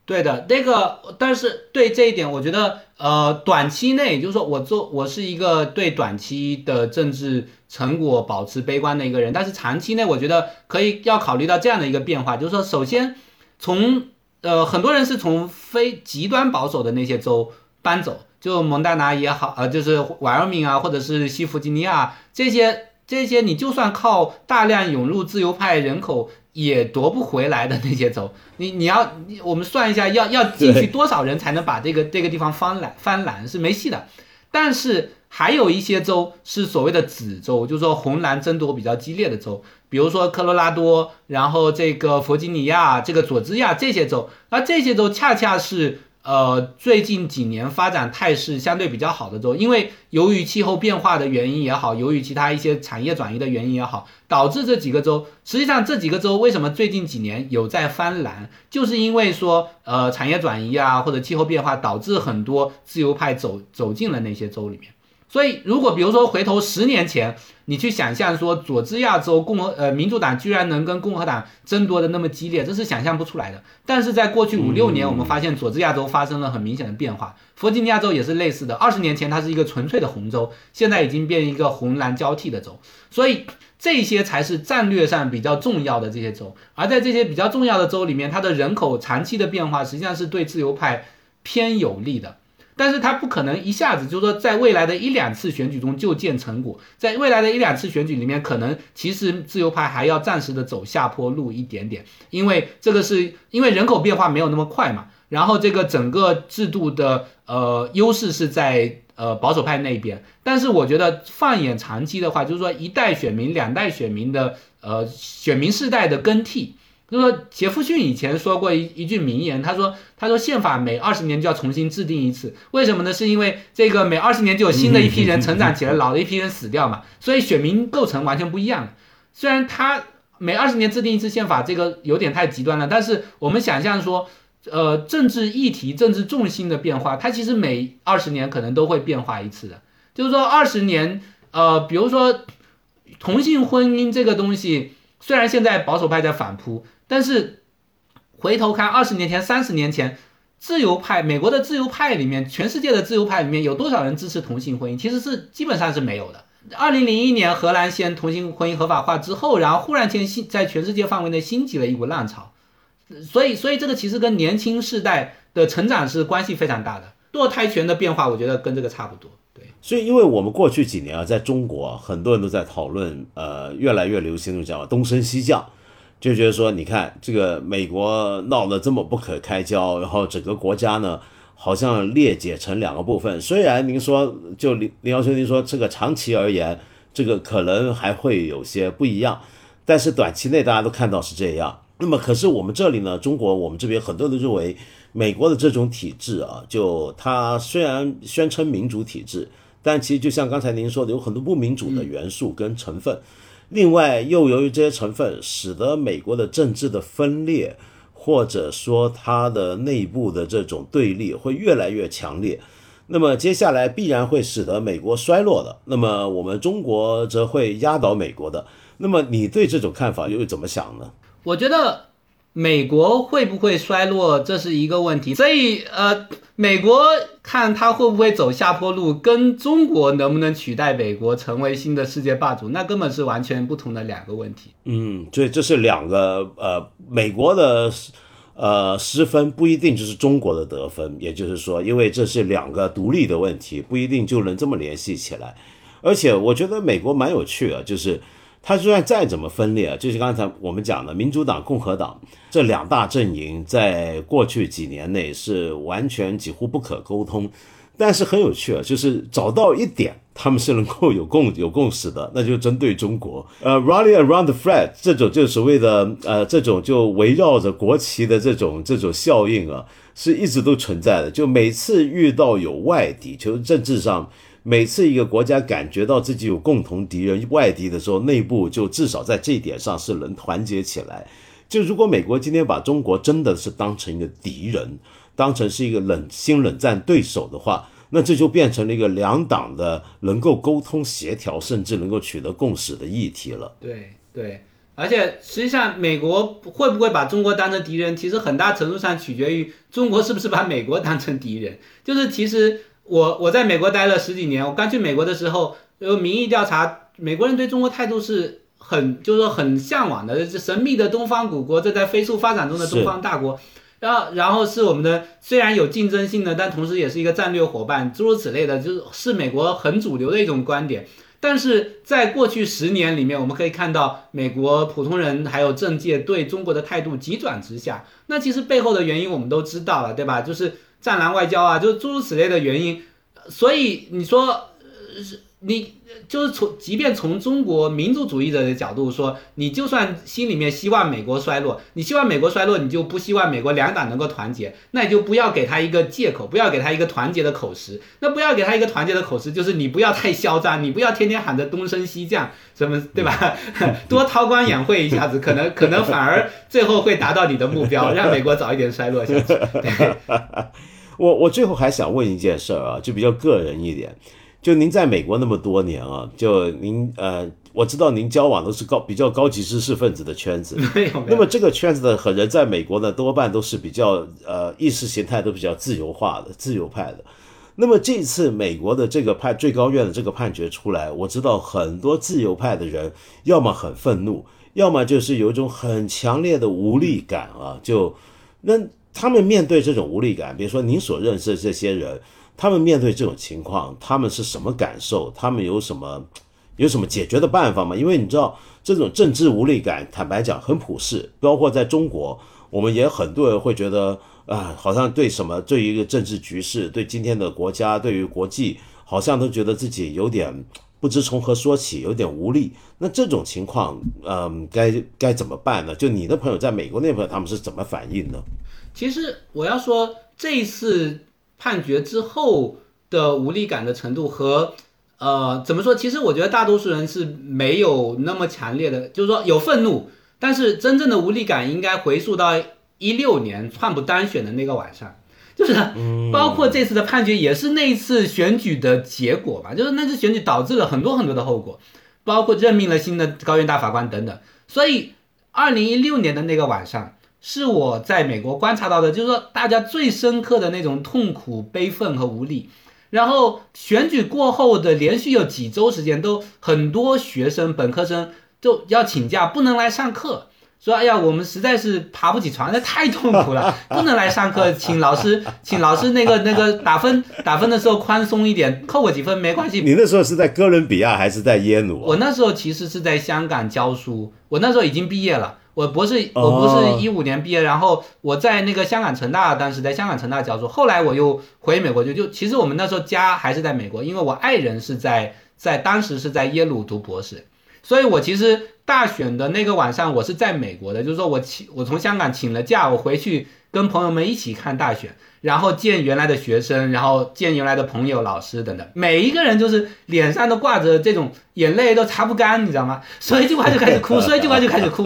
对的，那个，但是对这一点，我觉得，呃，短期内，就是说我做，我是一个对短期的政治成果保持悲观的一个人，但是长期内，我觉得可以要考虑到这样的一个变化，就是说，首先从，呃，很多人是从非极端保守的那些州搬走，就蒙大拿也好，呃，就是瓦尔明啊，或者是西弗吉尼亚这些，这些你就算靠大量涌入自由派人口。也夺不回来的那些州，你你要你我们算一下，要要进去多少人才能把这个这个地方翻蓝翻蓝是没戏的。但是还有一些州是所谓的紫州，就是说红蓝争夺比较激烈的州，比如说科罗拉多，然后这个弗吉尼亚、这个佐治亚这些州，而这些州恰恰是。呃，最近几年发展态势相对比较好的州，因为由于气候变化的原因也好，由于其他一些产业转移的原因也好，导致这几个州，实际上这几个州为什么最近几年有在翻蓝，就是因为说，呃，产业转移啊，或者气候变化导致很多自由派走走进了那些州里面。所以，如果比如说回头十年前，你去想象说佐治亚州共和呃民主党居然能跟共和党争夺的那么激烈，这是想象不出来的。但是在过去五六年，我们发现佐治亚州发生了很明显的变化，弗吉尼亚州也是类似的。二十年前它是一个纯粹的红州，现在已经变一个红蓝交替的州。所以这些才是战略上比较重要的这些州。而在这些比较重要的州里面，它的人口长期的变化实际上是对自由派偏有利的。但是他不可能一下子就是说，在未来的一两次选举中就见成果，在未来的一两次选举里面，可能其实自由派还要暂时的走下坡路一点点，因为这个是因为人口变化没有那么快嘛，然后这个整个制度的呃优势是在呃保守派那边，但是我觉得放眼长期的话，就是说一代选民、两代选民的呃选民世代的更替。就说杰弗逊以前说过一一句名言，他说：“他说宪法每二十年就要重新制定一次，为什么呢？是因为这个每二十年就有新的一批人成长起来，老的一批人死掉嘛，所以选民构成完全不一样。虽然他每二十年制定一次宪法，这个有点太极端了，但是我们想象说，呃，政治议题、政治重心的变化，它其实每二十年可能都会变化一次的。就是说二十年，呃，比如说。”同性婚姻这个东西，虽然现在保守派在反扑，但是回头看二十年前、三十年前，自由派美国的自由派里面，全世界的自由派里面有多少人支持同性婚姻？其实是基本上是没有的。二零零一年荷兰先同性婚姻合法化之后，然后忽然间兴在全世界范围内兴起了一股浪潮，所以所以这个其实跟年轻世代的成长是关系非常大的。堕胎权的变化，我觉得跟这个差不多。对，所以因为我们过去几年啊，在中国，很多人都在讨论，呃，越来越流行那种讲，东升西降，就觉得说，你看这个美国闹得这么不可开交，然后整个国家呢，好像裂解成两个部分。虽然您说，就林林尧兄您说，这个长期而言，这个可能还会有些不一样，但是短期内大家都看到是这样。那么，可是我们这里呢，中国我们这边很多人都认为。美国的这种体制啊，就它虽然宣称民主体制，但其实就像刚才您说的，有很多不民主的元素跟成分。另外，又由于这些成分，使得美国的政治的分裂，或者说它的内部的这种对立会越来越强烈。那么接下来必然会使得美国衰落的。那么我们中国则会压倒美国的。那么你对这种看法又怎么想呢？我觉得。美国会不会衰落，这是一个问题。所以，呃，美国看它会不会走下坡路，跟中国能不能取代美国成为新的世界霸主，那根本是完全不同的两个问题。嗯，所以这是两个，呃，美国的，呃，失分不一定就是中国的得分。也就是说，因为这是两个独立的问题，不一定就能这么联系起来。而且，我觉得美国蛮有趣的，就是。它就算再怎么分裂啊，就是刚才我们讲的民主党、共和党这两大阵营，在过去几年内是完全几乎不可沟通。但是很有趣啊，就是找到一点他们是能够有共有共识的，那就针对中国。呃，rally around the flag 这种就所谓的呃这种就围绕着国旗的这种这种效应啊，是一直都存在的。就每次遇到有外敌，就政治上。每次一个国家感觉到自己有共同敌人外敌的时候，内部就至少在这一点上是能团结起来。就如果美国今天把中国真的是当成一个敌人，当成是一个冷心冷战对手的话，那这就变成了一个两党的能够沟通协调，甚至能够取得共识的议题了。对对，而且实际上美国会不会把中国当成敌人，其实很大程度上取决于中国是不是把美国当成敌人。就是其实。我我在美国待了十几年，我刚去美国的时候，有民意调查，美国人对中国态度是很，就是说很向往的，这神秘的东方古国，这在飞速发展中的东方大国，然后然后是我们的虽然有竞争性的，但同时也是一个战略伙伴，诸如此类的，就是是美国很主流的一种观点。但是在过去十年里面，我们可以看到美国普通人还有政界对中国的态度急转直下，那其实背后的原因我们都知道了，对吧？就是。战狼外交啊，就是诸如此类的原因，所以你说，你就是从即便从中国民族主义者的角度说，你就算心里面希望美国衰落，你希望美国衰落，你就不希望美国两党能够团结，那你就不要给他一个借口，不要给他一个团结的口实。那不要给他一个团结的口实，就是你不要太嚣张，你不要天天喊着东升西降，什么对吧？多韬光养晦一下子，可能可能反而最后会达到你的目标，让美国早一点衰落下去。我我最后还想问一件事儿啊，就比较个人一点，就您在美国那么多年啊，就您呃，我知道您交往都是高比较高级知识分子的圈子，没有。那么这个圈子的和人在美国呢，多半都是比较呃意识形态都比较自由化的自由派的。那么这次美国的这个判最高院的这个判决出来，我知道很多自由派的人要么很愤怒，要么就是有一种很强烈的无力感啊，就那。他们面对这种无力感，比如说您所认识的这些人，他们面对这种情况，他们是什么感受？他们有什么有什么解决的办法吗？因为你知道，这种政治无力感，坦白讲很普世，包括在中国，我们也很多人会觉得啊，好像对什么，对于一个政治局势，对今天的国家，对于国际，好像都觉得自己有点不知从何说起，有点无力。那这种情况，嗯，该该怎么办呢？就你的朋友在美国那边，他们是怎么反应呢？其实我要说，这一次判决之后的无力感的程度和，呃，怎么说？其实我觉得大多数人是没有那么强烈的，就是说有愤怒，但是真正的无力感应该回溯到一六年川普当选的那个晚上，就是包括这次的判决也是那一次选举的结果吧，就是那次选举导致了很多很多的后果。包括任命了新的高院大法官等等。所以，二零一六年的那个晚上，是我在美国观察到的，就是说大家最深刻的那种痛苦、悲愤和无力。然后选举过后的连续有几周时间，都很多学生、本科生就要请假，不能来上课。说哎呀，我们实在是爬不起床，那太痛苦了，不能来上课，请老师，请老师那个 那个打分打分的时候宽松一点，扣我几分没关系。你那时候是在哥伦比亚还是在耶鲁？我那时候其实是在香港教书，我那时候已经毕业了，我博士我不是一五年毕业，然后我在那个香港城大，当时在香港城大教书，后来我又回美国就就其实我们那时候家还是在美国，因为我爱人是在在当时是在耶鲁读博士，所以我其实。大选的那个晚上，我是在美国的，就是说我请我从香港请了假，我回去跟朋友们一起看大选，然后见原来的学生，然后见原来的朋友、老师等等，每一个人就是脸上都挂着这种眼泪都擦不干，你知道吗？说一句话就开始哭，说一句话就开始哭。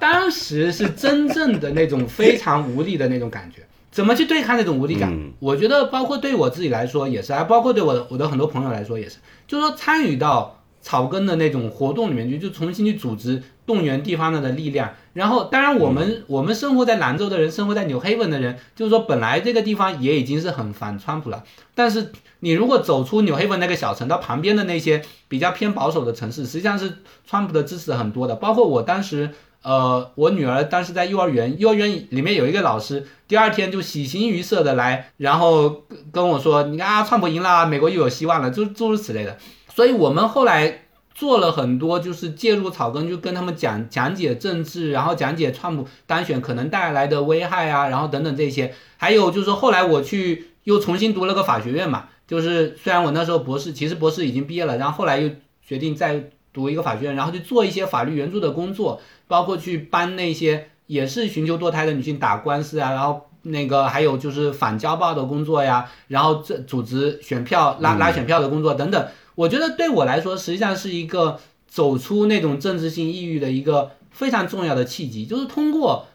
当时是真正的那种非常无力的那种感觉，怎么去对抗那种无力感？我觉得包括对我自己来说也是，还包括对我我的很多朋友来说也是，就是说参与到。草根的那种活动里面去，就重新去组织、动员地方的力量。然后，当然我们我们生活在兰州的人，生活在纽黑文的人，就是说本来这个地方也已经是很反川普了。但是你如果走出纽黑文那个小城，到旁边的那些比较偏保守的城市，实际上是川普的支持很多的。包括我当时，呃，我女儿当时在幼儿园，幼儿园里面有一个老师，第二天就喜形于色的来，然后跟我说：“你看啊，川普赢了，美国又有希望了。”就诸如此类的。所以我们后来做了很多，就是介入草根，就跟他们讲讲解政治，然后讲解川普当选可能带来的危害啊，然后等等这些。还有就是后来我去又重新读了个法学院嘛，就是虽然我那时候博士，其实博士已经毕业了，然后后来又决定再读一个法学院，然后去做一些法律援助的工作，包括去帮那些也是寻求堕胎的女性打官司啊，然后。那个还有就是反家暴的工作呀，然后这组织选票拉拉选票的工作等等，我觉得对我来说实际上是一个走出那种政治性抑郁的一个非常重要的契机，就是通过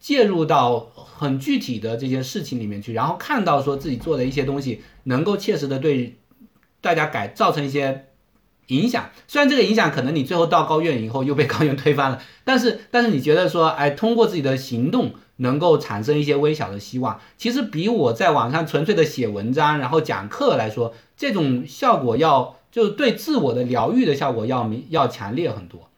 介入到很具体的这些事情里面去，然后看到说自己做的一些东西能够切实的对大家改造成一些影响，虽然这个影响可能你最后到高院以后又被高院推翻了，但 是但是你觉得说哎通过自己的行动。能够产生一些微小的希望，其实比我在网上纯粹的写文章，然后讲课来说，这种效果要就是对自我的疗愈的效果要明要强烈很多。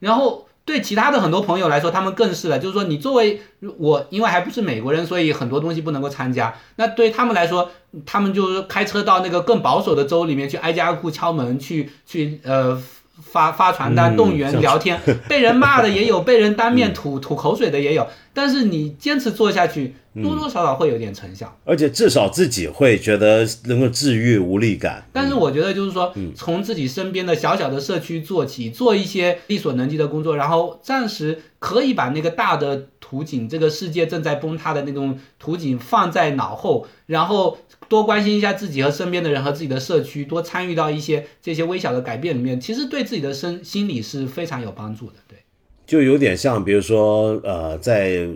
然后对其他的很多朋友来说，他们更是了，就是说你作为我，因为还不是美国人，所以很多东西不能够参加。那对他们来说，他们就是开车到那个更保守的州里面去，挨家挨户敲门去去呃。发发传单、动员、聊天，被人骂的也有，被人当面吐吐口水的也有。但是你坚持做下去，多多少少会有点成效，而且至少自己会觉得能够治愈无力感。但是我觉得就是说，从自己身边的小小的社区做起，做一些力所能及的工作，然后暂时可以把那个大的图景，这个世界正在崩塌的那种图景放在脑后，然后。多关心一下自己和身边的人和自己的社区，多参与到一些这些微小的改变里面，其实对自己的身心理是非常有帮助的。对，就有点像，比如说，呃，在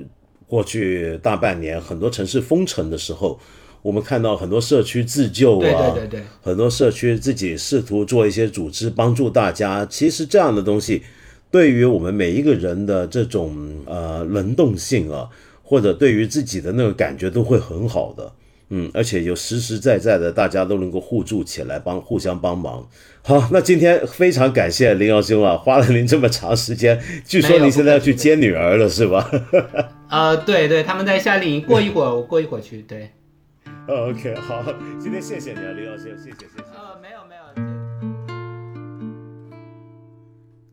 过去大半年很多城市封城的时候，我们看到很多社区自救啊，对对对对，很多社区自己试图做一些组织帮助大家。其实这样的东西，对于我们每一个人的这种呃能动性啊，或者对于自己的那个感觉，都会很好的。嗯，而且有实实在在的，大家都能够互助起来，帮互相帮忙。好，那今天非常感谢林耀兄啊，花了您这么长时间。据说您现在要去接女儿了，是吧？呃，对对，他们在夏令营，过一会儿 我过一会儿去。对。OK，好，今天谢谢你啊，李老师，谢谢谢谢。呃，没有没有。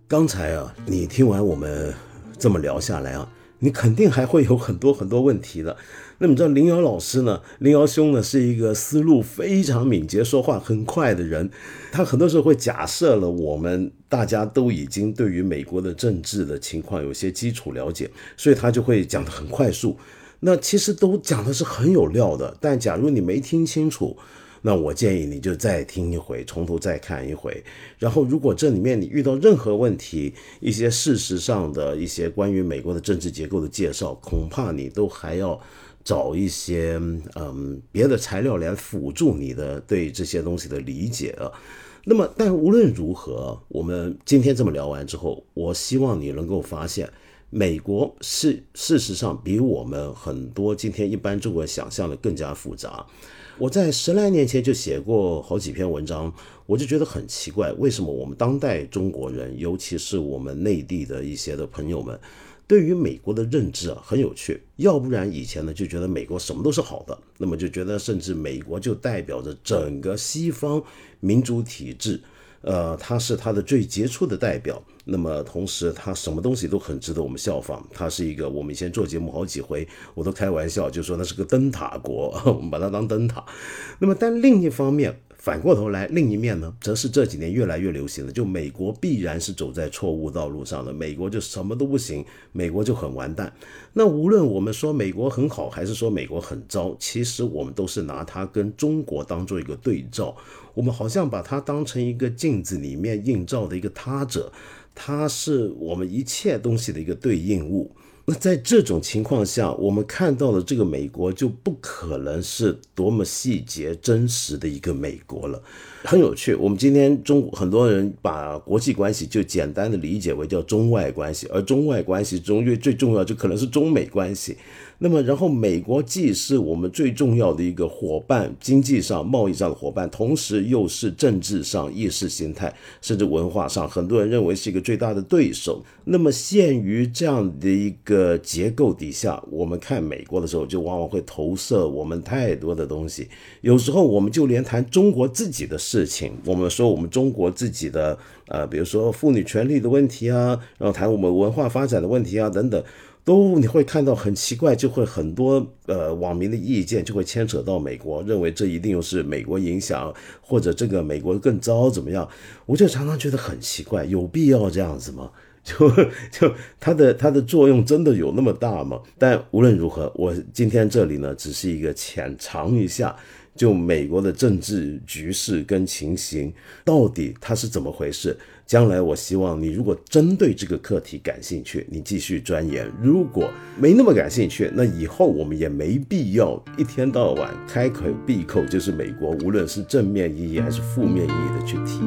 刚才啊，你听完我们这么聊下来啊，你肯定还会有很多很多问题的。那么，知道林瑶老师呢？林瑶兄呢，是一个思路非常敏捷、说话很快的人。他很多时候会假设了我们大家都已经对于美国的政治的情况有些基础了解，所以他就会讲得很快速。那其实都讲的是很有料的。但假如你没听清楚，那我建议你就再听一回，从头再看一回。然后，如果这里面你遇到任何问题，一些事实上的一些关于美国的政治结构的介绍，恐怕你都还要。找一些嗯别的材料来辅助你的对这些东西的理解啊。那么，但无论如何，我们今天这么聊完之后，我希望你能够发现，美国是事实上比我们很多今天一般中国人想象的更加复杂。我在十来年前就写过好几篇文章，我就觉得很奇怪，为什么我们当代中国人，尤其是我们内地的一些的朋友们。对于美国的认知啊，很有趣。要不然以前呢，就觉得美国什么都是好的，那么就觉得甚至美国就代表着整个西方民主体制，呃，它是它的最杰出的代表。那么同时，它什么东西都很值得我们效仿。它是一个我们以前做节目好几回，我都开玩笑就说那是个灯塔国，我们把它当灯塔。那么但另一方面。反过头来，另一面呢，则是这几年越来越流行的，就美国必然是走在错误道路上的，美国就什么都不行，美国就很完蛋。那无论我们说美国很好，还是说美国很糟，其实我们都是拿它跟中国当做一个对照，我们好像把它当成一个镜子里面映照的一个他者，它是我们一切东西的一个对应物。那在这种情况下，我们看到的这个美国就不可能是多么细节真实的一个美国了。很有趣，我们今天中很多人把国际关系就简单的理解为叫中外关系，而中外关系中最最重要就可能是中美关系。那么，然后美国既是我们最重要的一个伙伴，经济上、贸易上的伙伴，同时又是政治上、意识形态甚至文化上，很多人认为是一个最大的对手。那么，限于这样的一个结构底下，我们看美国的时候，就往往会投射我们太多的东西。有时候，我们就连谈中国自己的事事情，我们说我们中国自己的，呃，比如说妇女权利的问题啊，然后谈我们文化发展的问题啊，等等。都你会看到很奇怪，就会很多呃网民的意见就会牵扯到美国，认为这一定又是美国影响，或者这个美国更糟怎么样？我就常常觉得很奇怪，有必要这样子吗？就就它的它的作用真的有那么大吗？但无论如何，我今天这里呢只是一个浅尝一下。就美国的政治局势跟情形，到底它是怎么回事？将来我希望你如果针对这个课题感兴趣，你继续钻研；如果没那么感兴趣，那以后我们也没必要一天到晚开口闭口就是美国，无论是正面意义还是负面意义的去提。